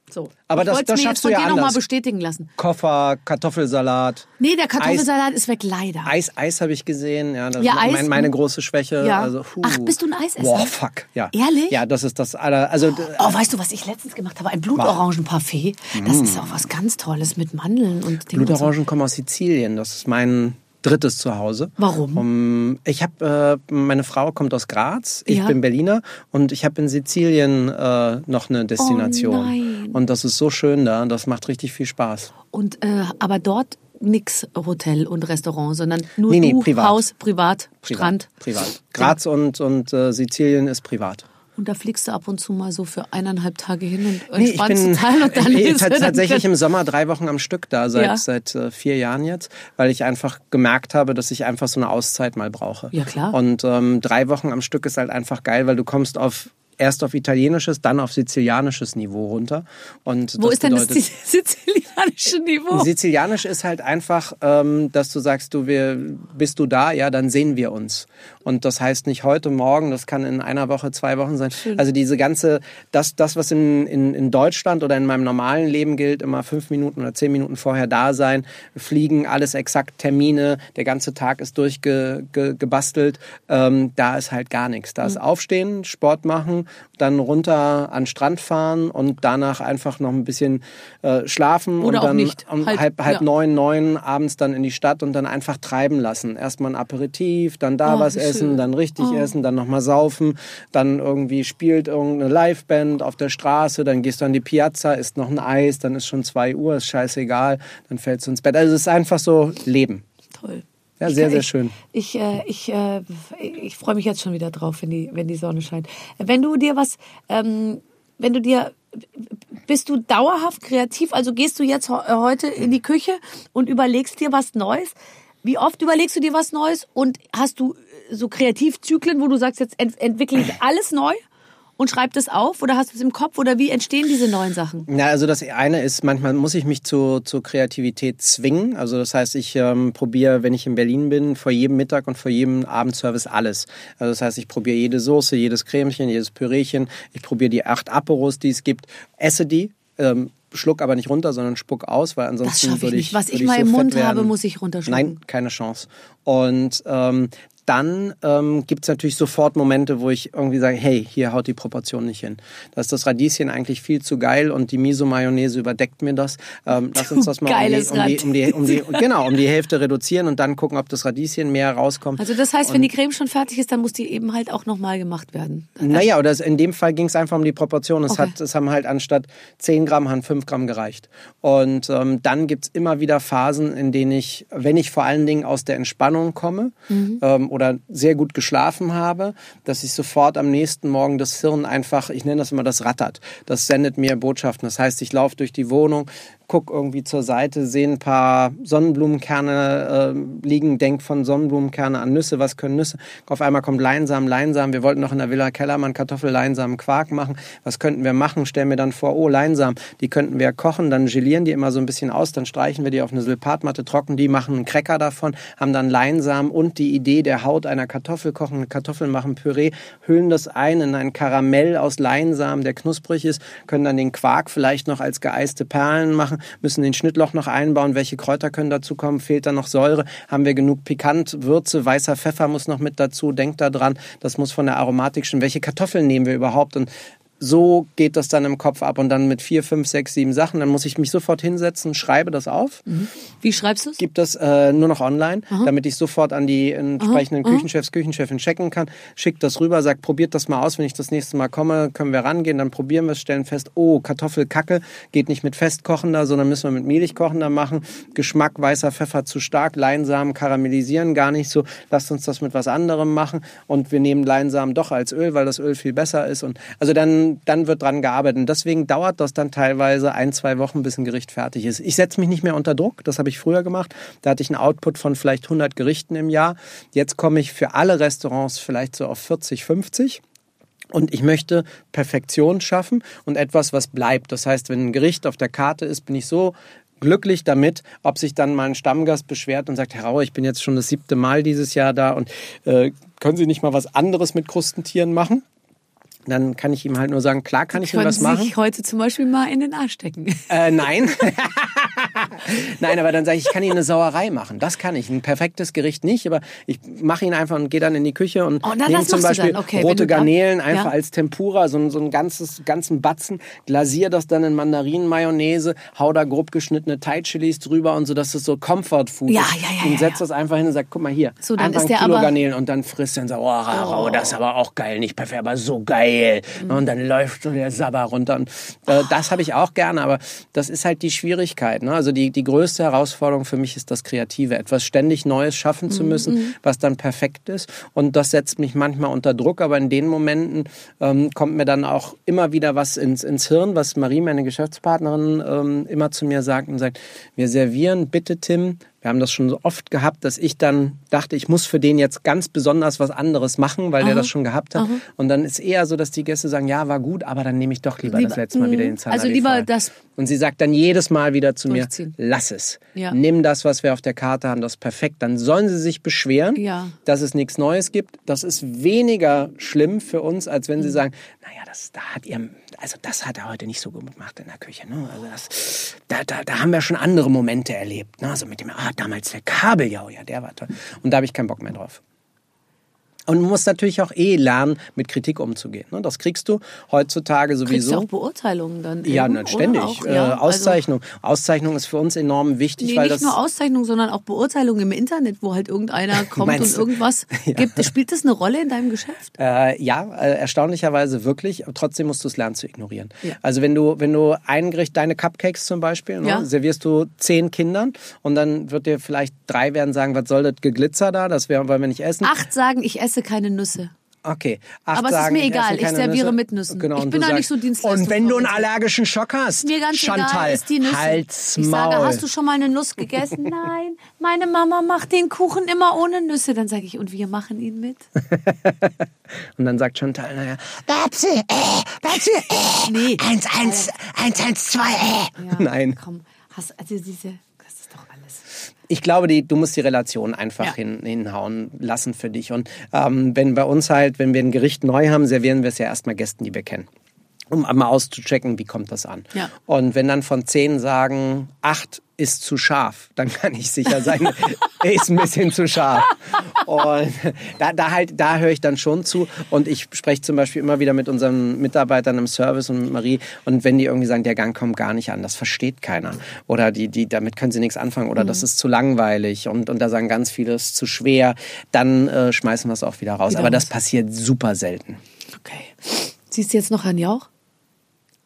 So. Aber ich das- das mir schaffst du ja dir noch mal bestätigen lassen. Koffer, Kartoffelsalat. Nee, der Kartoffelsalat ist weg, leider. Eis, Eis habe ich gesehen. Ja, das Ja, ist Eis, mein, meine hm. große Schwäche. Ja. Also. Ach, bist du ein Eisesser? Boah, fuck. Ja. Ehrlich? Ja, das ist das aller. Also, Oh, weißt du, was ich letztens gemacht habe? Ein Blutorangenparfait. Das ist auch was ganz Tolles mit Mandeln und Dingen. und so. Blutorangen kommen aus Sizilien. Das ist mein drittes Zuhause. Warum? Um, ich habe, äh, meine Frau kommt aus Graz, ich Ja. bin Berliner und ich habe in Sizilien äh, noch eine Destination. Oh nein. Und das ist so schön da, das macht richtig viel Spaß. Und äh, aber dort nix Hotel und Restaurant, sondern nur Nee, nee, du, privat. Haus, privat, Privat. Strand. Privat. Graz und, und äh, Sizilien ist privat. Und da fliegst du ab und zu mal so für eineinhalb Tage hin und Nee, ich entspannst bin total und dann nee, tatsächlich im Sommer drei Wochen am Stück da, seit, Ja. seit äh, vier Jahren jetzt, weil ich einfach gemerkt habe, dass ich einfach so eine Auszeit mal brauche. Ja, klar. Und ähm, drei Wochen am Stück ist halt einfach geil, weil du kommst auf erst auf italienisches, dann auf sizilianisches Niveau runter. Und Wo das ist denn das bedeutet- sizilianische Niveau? Sizilianisch ist halt einfach, ähm, dass du sagst, du wir, bist du da, ja, dann sehen wir uns. Und das heißt nicht heute, morgen, das kann in einer Woche, zwei Wochen sein. Also diese ganze, das, das was in, in, in Deutschland oder in meinem normalen Leben gilt, immer fünf Minuten oder zehn Minuten vorher da sein, fliegen, alles exakt Termine, der ganze Tag ist durchgebastelt, ge, gebastelt. ähm, da ist halt gar nichts. Da Mhm. ist Aufstehen, Sport machen, dann runter an den Strand fahren und danach einfach noch ein bisschen äh, schlafen Oder und dann nicht. um Halt, halb, halb ja. neun, neun abends dann in die Stadt und dann einfach treiben lassen. Erstmal ein Aperitif, dann da Oh, was wie essen, dann richtig Oh. essen, dann nochmal saufen, dann irgendwie spielt irgendeine Liveband auf der Straße, dann gehst du an die Piazza, isst noch ein Eis, dann ist schon zwei Uhr, ist scheißegal, dann fällst du ins Bett. Also es ist einfach so Leben. Toll. Ja, Ich sehr, sehr ich, schön. Ich, äh, ich, äh, ich freue mich jetzt schon wieder drauf, wenn die, wenn die Sonne scheint. Wenn du dir was, ähm, wenn du dir, bist du dauerhaft kreativ? Also gehst du jetzt he- heute in die Küche und überlegst dir was Neues? Wie oft überlegst du dir was Neues? Und hast du so Kreativzyklen, wo du sagst, jetzt ent entwickle ich alles neu und schreib das auf? Oder hast du es im Kopf? Oder wie entstehen diese neuen Sachen? Ja, also das eine ist, manchmal muss ich mich zu, zur Kreativität zwingen. Also das heißt, ich ähm, probiere, wenn ich in Berlin bin, vor jedem Mittag und vor jedem Abendservice alles. Also das heißt, ich probiere jede Soße, jedes Cremchen, jedes Pürechen. Ich probiere die acht Aperos, die es gibt, esse die. Ähm, schluck aber nicht runter, sondern spuck aus, weil ansonsten Das ich würde nicht. Was ich mal so im Mund habe, muss ich runterschlucken. Nein, keine Chance. Und ähm, dann ähm, gibt es natürlich sofort Momente, wo ich irgendwie sage, hey, hier haut die Proportion nicht hin. Da ist das Radieschen eigentlich viel zu geil und die Miso-Mayonnaise überdeckt mir das. Ähm, lass uns das mal um die, um, die, um, die, um die, genau, um die Hälfte reduzieren und dann gucken, ob das Radieschen mehr rauskommt. Also das heißt, wenn die Creme schon fertig ist, dann muss die eben halt auch nochmal gemacht werden. Naja, oder es- in dem Fall ging es einfach um die Proportion. Es, Okay. hat, es haben halt anstatt 10 Gramm, haben 5 Gramm gereicht. Und ähm, dann gibt's immer wieder Phasen, in denen ich, wenn ich vor allen Dingen aus der Entspannung komme ähm, oder sehr gut geschlafen habe, dass ich sofort am nächsten Morgen das Hirn einfach, ich nenne das immer das rattert. Das sendet mir Botschaften. Das heißt, ich laufe durch die Wohnung, guck irgendwie zur Seite, sehe ein paar Sonnenblumenkerne äh, liegen, denk von Sonnenblumenkerne an Nüsse, was können Nüsse? Auf einmal kommt Leinsamen, Leinsamen. Wir wollten noch in der Villa Kellermann Kartoffel, Leinsamen, Quark machen. Was könnten wir machen? Stellen mir dann vor, oh, Leinsamen, die könnten wir kochen, dann gelieren die immer so ein bisschen aus, dann streichen wir die auf eine Silpatmatte, trocken die, machen einen Cracker davon, haben dann Leinsamen und die Idee der Haut einer Kartoffel, kochen eine Kartoffel, machen Püree, hüllen das ein in ein Karamell aus Leinsamen, der knusprig ist, können dann den Quark vielleicht noch als geeiste Perlen machen, müssen den Schnittloch noch einbauen, welche Kräuter können dazu kommen, fehlt da noch Säure, haben wir genug Pikant, Würze, weißer Pfeffer muss noch mit dazu, denkt da dran, das muss von der Aromatik schon, welche Kartoffeln nehmen wir überhaupt und so geht das dann im Kopf ab und dann mit vier, fünf, sechs, sieben Sachen, dann muss ich mich sofort hinsetzen, schreibe das auf, Wie schreibst du es? gibt das äh, nur noch online, damit ich sofort an die entsprechenden Küchenchefs, Küchenchefin checken kann. Schickt das rüber, sagt, probiert das mal aus. Wenn ich das nächste Mal komme, können wir rangehen, dann probieren wir es, stellen fest, oh, Kartoffelkacke, geht nicht mit festkochender, sondern müssen wir mit mehlig kochender machen. Geschmack, weißer Pfeffer zu stark, Leinsamen karamellisieren gar nicht so. Lasst uns das mit was anderem machen und wir nehmen Leinsamen doch als Öl, weil das Öl viel besser ist. Und also dann, dann wird dran gearbeitet. Und deswegen dauert das dann teilweise ein, zwei Wochen, bis ein Gericht fertig ist. Ich setze mich nicht mehr unter Druck, das habe ich früher gemacht. Da hatte ich einen Output von vielleicht 100 Gerichten im Jahr. Jetzt komme ich für alle Restaurants vielleicht so auf 40, 50. Und ich möchte Perfektion schaffen und etwas, was bleibt. Das heißt, wenn ein Gericht auf der Karte ist, bin ich so glücklich damit, ob sich dann mal ein Stammgast beschwert und sagt, Herr Rauer, ich bin jetzt schon das siebte Mal dieses Jahr da und äh, können Sie nicht mal was anderes mit Krustentieren machen? Dann kann ich ihm halt nur sagen, klar kann ich ihm was Sie machen. sich heute zum Beispiel mal in den Arsch stecken. Äh, nein. nein, aber dann sage ich, ich kann Ihnen eine Sauerei machen. Das kann ich. Ein perfektes Gericht nicht, aber ich mache ihn einfach und gehe dann in die Küche und Oh, nehme zum Beispiel. Okay, rote Garnelen einfach Ja. als Tempura, so so ein ganzes, ganzen Batzen, glasiere das dann in Mandarinenmayonnaise, hau da grob geschnittene Thai-Chilis drüber und so, dass das so Comfort-Food Ja, ist. ja, ja, Und ja, setz ja. das einfach hin und sag, guck mal hier, So, dann einfach ist ein der Kilo Garnelen und dann frisst dann so, oh, Rau, das ist aber auch geil, nicht perfekt, aber so geil. Mhm. Und dann läuft so der Sabber runter. Und, äh, das habe ich auch gerne, aber das ist halt die Schwierigkeit. Ne? Also die, die größte Herausforderung für mich ist das Kreative, etwas ständig Neues schaffen zu müssen, was dann perfekt ist. Und das setzt mich manchmal unter Druck, aber in den Momenten ähm, kommt mir dann auch immer wieder was ins, ins Hirn, was Marie, meine Geschäftspartnerin, ähm, immer zu mir sagt und sagt, wir servieren bitte Tim wir haben das schon so oft gehabt, dass ich dann dachte, ich muss für den jetzt ganz besonders was anderes machen, weil der das schon gehabt hat. Und dann ist eher so, dass die Gäste sagen, ja, war gut, aber dann nehme ich doch lieber, Lieber- das letzte Mal wieder den Mhm. Zanari Also lieber das- Und sie sagt dann jedes Mal wieder zu mir, lass es. Ja. Nimm das, was wir auf der Karte haben, das ist perfekt. Dann sollen sie sich beschweren, Ja. dass es nichts Neues gibt. Das ist weniger schlimm für uns, als Mhm. wenn sie sagen, naja, das, da hat ihr, also das hat er heute nicht so gut gemacht in der Küche. Ne? Also das, da, da, da haben wir schon andere Momente erlebt. Ne? Also mit dem, ah, damals der Kabeljau, ja, der war toll. Und da habe ich keinen Bock mehr drauf. Und man muss natürlich auch eh lernen, mit Kritik umzugehen. Ne? Das kriegst du heutzutage Kriegst du sowieso. auch Beurteilungen dann? Ja, eben, oder ständig. Auch, äh, ja, also- Auszeichnung. Auszeichnung ist für uns enorm wichtig, Nee, weil nicht das. nur Auszeichnung, sondern auch Beurteilung im Internet, wo halt irgendeiner kommt und du? irgendwas gibt. Spielt das eine Rolle in deinem Geschäft? Äh, ja, äh, erstaunlicherweise wirklich. Trotzdem musst du es lernen zu ignorieren. Ja. Also wenn du, wenn du ein Gericht, deine Cupcakes zum Beispiel, ne, Ja. servierst du zehn Kindern und dann wird dir vielleicht drei werden sagen, was soll das Geglitzer da? Das wollen wir nicht essen. Acht sagen, ich esse keine Nüsse. Okay. Acht Aber es ist mir egal, esse ich serviere Nüsse. mit Nüssen. Genau, Ich bin da nicht so dienstleistungsorientiert. Und wenn du einen allergischen Schock hast, Mir ganz Chantal, egal, ist die Nüsse. halt's ich sage, hast du schon mal eine Nuss gegessen? Nein, meine Mama macht den Kuchen immer ohne Nüsse. Dann sage ich, und wir machen ihn mit? und dann sagt Chantal, naja, Babsi, äh, Babsi, äh, Nee. eins, eins, eins, eins, zwei, äh. Ja, Nein. Komm, hast, also diese, das ist doch alles. Ich glaube, die, du musst die Relation einfach Ja. hin, hinhauen lassen für dich. Und ähm, wenn bei uns halt, wenn wir ein Gericht neu haben, servieren wir es ja erstmal Gästen, die wir kennen. Um einmal auszuchecken, wie kommt das an. Ja. Und wenn dann von zehn sagen, acht ist zu scharf, dann kann ich sicher sein, er ist ein bisschen zu scharf. Und da, da halt, da höre ich dann schon zu. Und ich spreche zum Beispiel immer wieder mit unseren Mitarbeitern im Service und mit Marie. Und wenn die irgendwie sagen, der Gang kommt gar nicht an, das versteht keiner. Oder die, die, damit können sie nichts anfangen. Oder Mhm. das ist zu langweilig. Und, und da sagen ganz viele, es ist zu schwer. Dann äh, schmeißen wir es auch wieder raus. Wieder Aber das passiert super selten. Okay. Siehst du jetzt noch Herrn Jauch?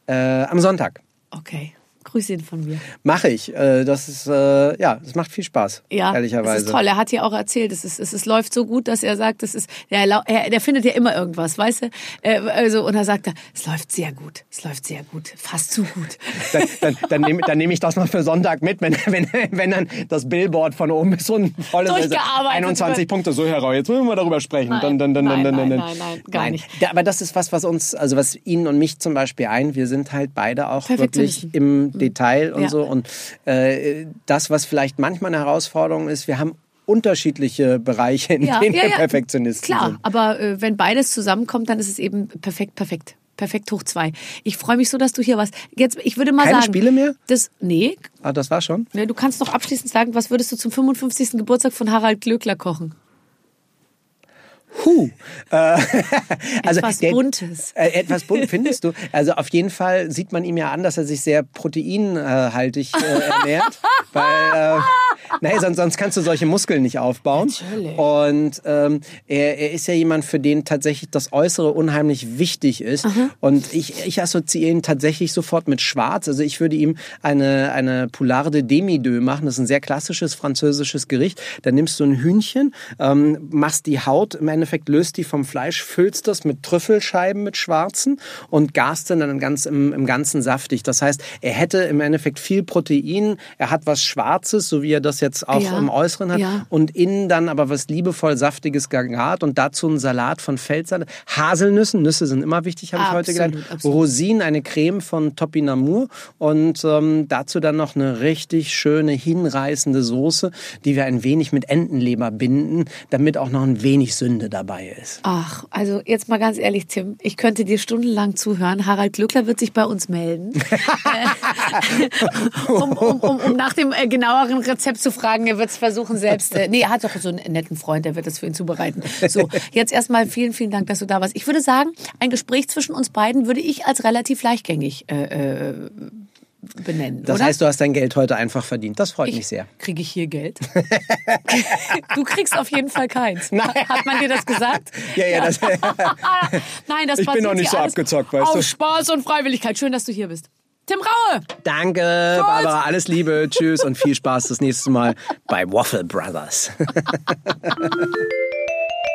Äh, am Sonntag. Okay. Grüß ihn von mir. Mache ich. Äh, das ist, äh, ja, das macht viel Spaß. Ja, ehrlicherweise. das ist toll. Er hat ja auch erzählt, es, ist, es, es läuft so gut, dass er sagt, es ist, er, er, der findet ja immer irgendwas, weißt du? Äh, also, und er sagt, es läuft sehr gut, es läuft sehr gut, fast zu gut. Dann, dann, dann nehme nehm ich das mal für Sonntag mit, wenn, wenn, wenn dann das Billboard von oben bis unten voll ist. Durchgearbeitet 21 wird. Punkte, so Herr Rau, jetzt müssen wir darüber sprechen. Nein, dann, dann, nein, nein, nein, nein, gar nicht. Aber das ist was, was uns, also was Ihnen und mich zum Beispiel ein, wir sind halt beide auch wirklich im Detail und Ja. so. Und äh, das, was vielleicht manchmal eine Herausforderung ist, wir haben unterschiedliche Bereiche, in denen wir Perfektionisten Klar, sind. aber äh, wenn beides zusammenkommt, dann ist es eben perfekt, perfekt. Perfekt hoch zwei. Ich freue mich so, dass du hier warst. Jetzt, ich würde mal Keine sagen. Spiele mehr? Das, nee, Ah, das war schon. nee, du kannst noch abschließend sagen, was würdest du zum 55. Geburtstag von Harald Glöckler kochen? Huh. Äh, also Etwas der- Buntes. Äh, etwas bunt findest du. Also auf jeden Fall sieht man ihm ja an, dass er sich sehr proteinhaltig äh, ernährt. weil, äh, nee, sonst, sonst kannst du solche Muskeln nicht aufbauen. Natürlich. Und ähm, er, er ist ja jemand, für den tatsächlich das Äußere unheimlich wichtig ist. Und ich, ich assoziiere ihn tatsächlich sofort mit Schwarz. Also ich würde ihm eine, eine Poularde Demi-Deux machen. Das ist ein sehr klassisches französisches Gericht. Da nimmst du ein Hühnchen, ähm, machst die Haut, im Endeffekt löst die vom Fleisch, füllst das mit Trüffelscheiben mit schwarzen und garst dann, dann ganz im, im Ganzen saftig. Das heißt, er hätte im Endeffekt viel Protein, er hat was Schwarzes, so wie er das jetzt auch Ja. im Äußeren hat Ja. und innen dann aber was liebevoll saftiges gegart und dazu ein Salat von Feldsalat, Haselnüssen, Nüsse sind immer wichtig, habe ich heute gelernt, absolut. Rosinen, eine Creme von Topinamur und ähm, dazu dann noch eine richtig schöne, hinreißende Soße, die wir ein wenig mit Entenleber binden, damit auch noch ein wenig Sünde dabei ist. Ach, also jetzt mal ganz ehrlich, Tim, ich könnte dir stundenlang zuhören. Harald Glückler wird sich bei uns melden, um, um, um, um nach dem äh, genaueren Rezept zu fragen. Er wird es versuchen selbst. Äh, nee, er hat doch so einen netten Freund, der wird das für ihn zubereiten. So, jetzt erstmal vielen, vielen Dank, dass du da warst. Ich würde sagen, ein Gespräch zwischen uns beiden würde ich als relativ leichtgängig äh, äh, benennen. Das oder? heißt, du hast dein Geld heute einfach verdient. Das freut mich sehr. Kriege ich hier Geld? du kriegst auf jeden Fall keins. Hat man dir das gesagt? Ja, ja, das, Nein, das Ich bin noch nicht so abgezockt, weißt auf du. Spaß und Freiwilligkeit. Schön, dass du hier bist. Tim Raue. Danke, Barbara. Alles Liebe. Tschüss und viel Spaß das nächste Mal bei Waffle Brothers.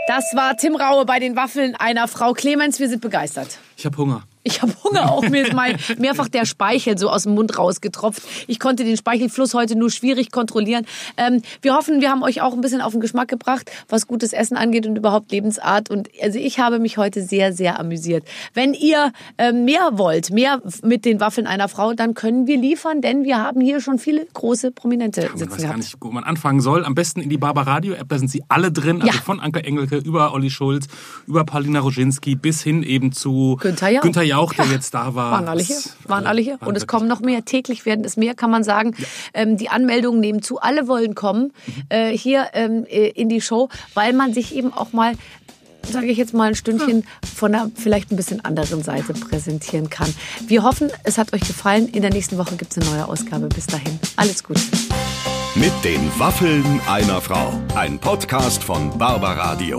Das war Tim Raue bei den Waffeln einer Frau. Clemens, wir sind begeistert. Ich habe Hunger. Ich habe Hunger auch. Mir ist mal mehrfach der Speichel so aus dem Mund rausgetropft. Ich konnte den Speichelfluss heute nur schwierig kontrollieren. Ähm, wir hoffen, wir haben euch auch ein bisschen auf den Geschmack gebracht, was gutes Essen angeht und überhaupt Lebensart. Und also ich habe mich heute sehr, sehr amüsiert. Wenn ihr äh, mehr wollt, mehr mit den Waffeln einer Frau, dann können wir liefern, denn wir haben hier schon viele große Prominente Man sitzen weiß gar nicht, wo man anfangen soll. Am besten in die Barbar Radio App, da sind sie alle drin. Also Ja. von Anke Engelke über Olli Schulz, über Paulina Roginski bis hin eben zu Günther Jauch. Günther Jauch, der jetzt da war. Waren alle hier. Das- Waren alle hier. waren Und es kommen noch mehr. Täglich werden es mehr, kann man sagen. Ähm, die Anmeldungen nehmen zu. Alle wollen kommen äh, hier ähm, äh, in die Show, weil man sich eben auch mal sage ich jetzt mal ein Stündchen von einer vielleicht ein bisschen anderen Seite präsentieren kann. Wir hoffen, es hat euch gefallen. In der nächsten Woche gibt es eine neue Ausgabe. Bis dahin. Alles Gute. Mit den Waffeln einer Frau. Ein Podcast von Barbaradio.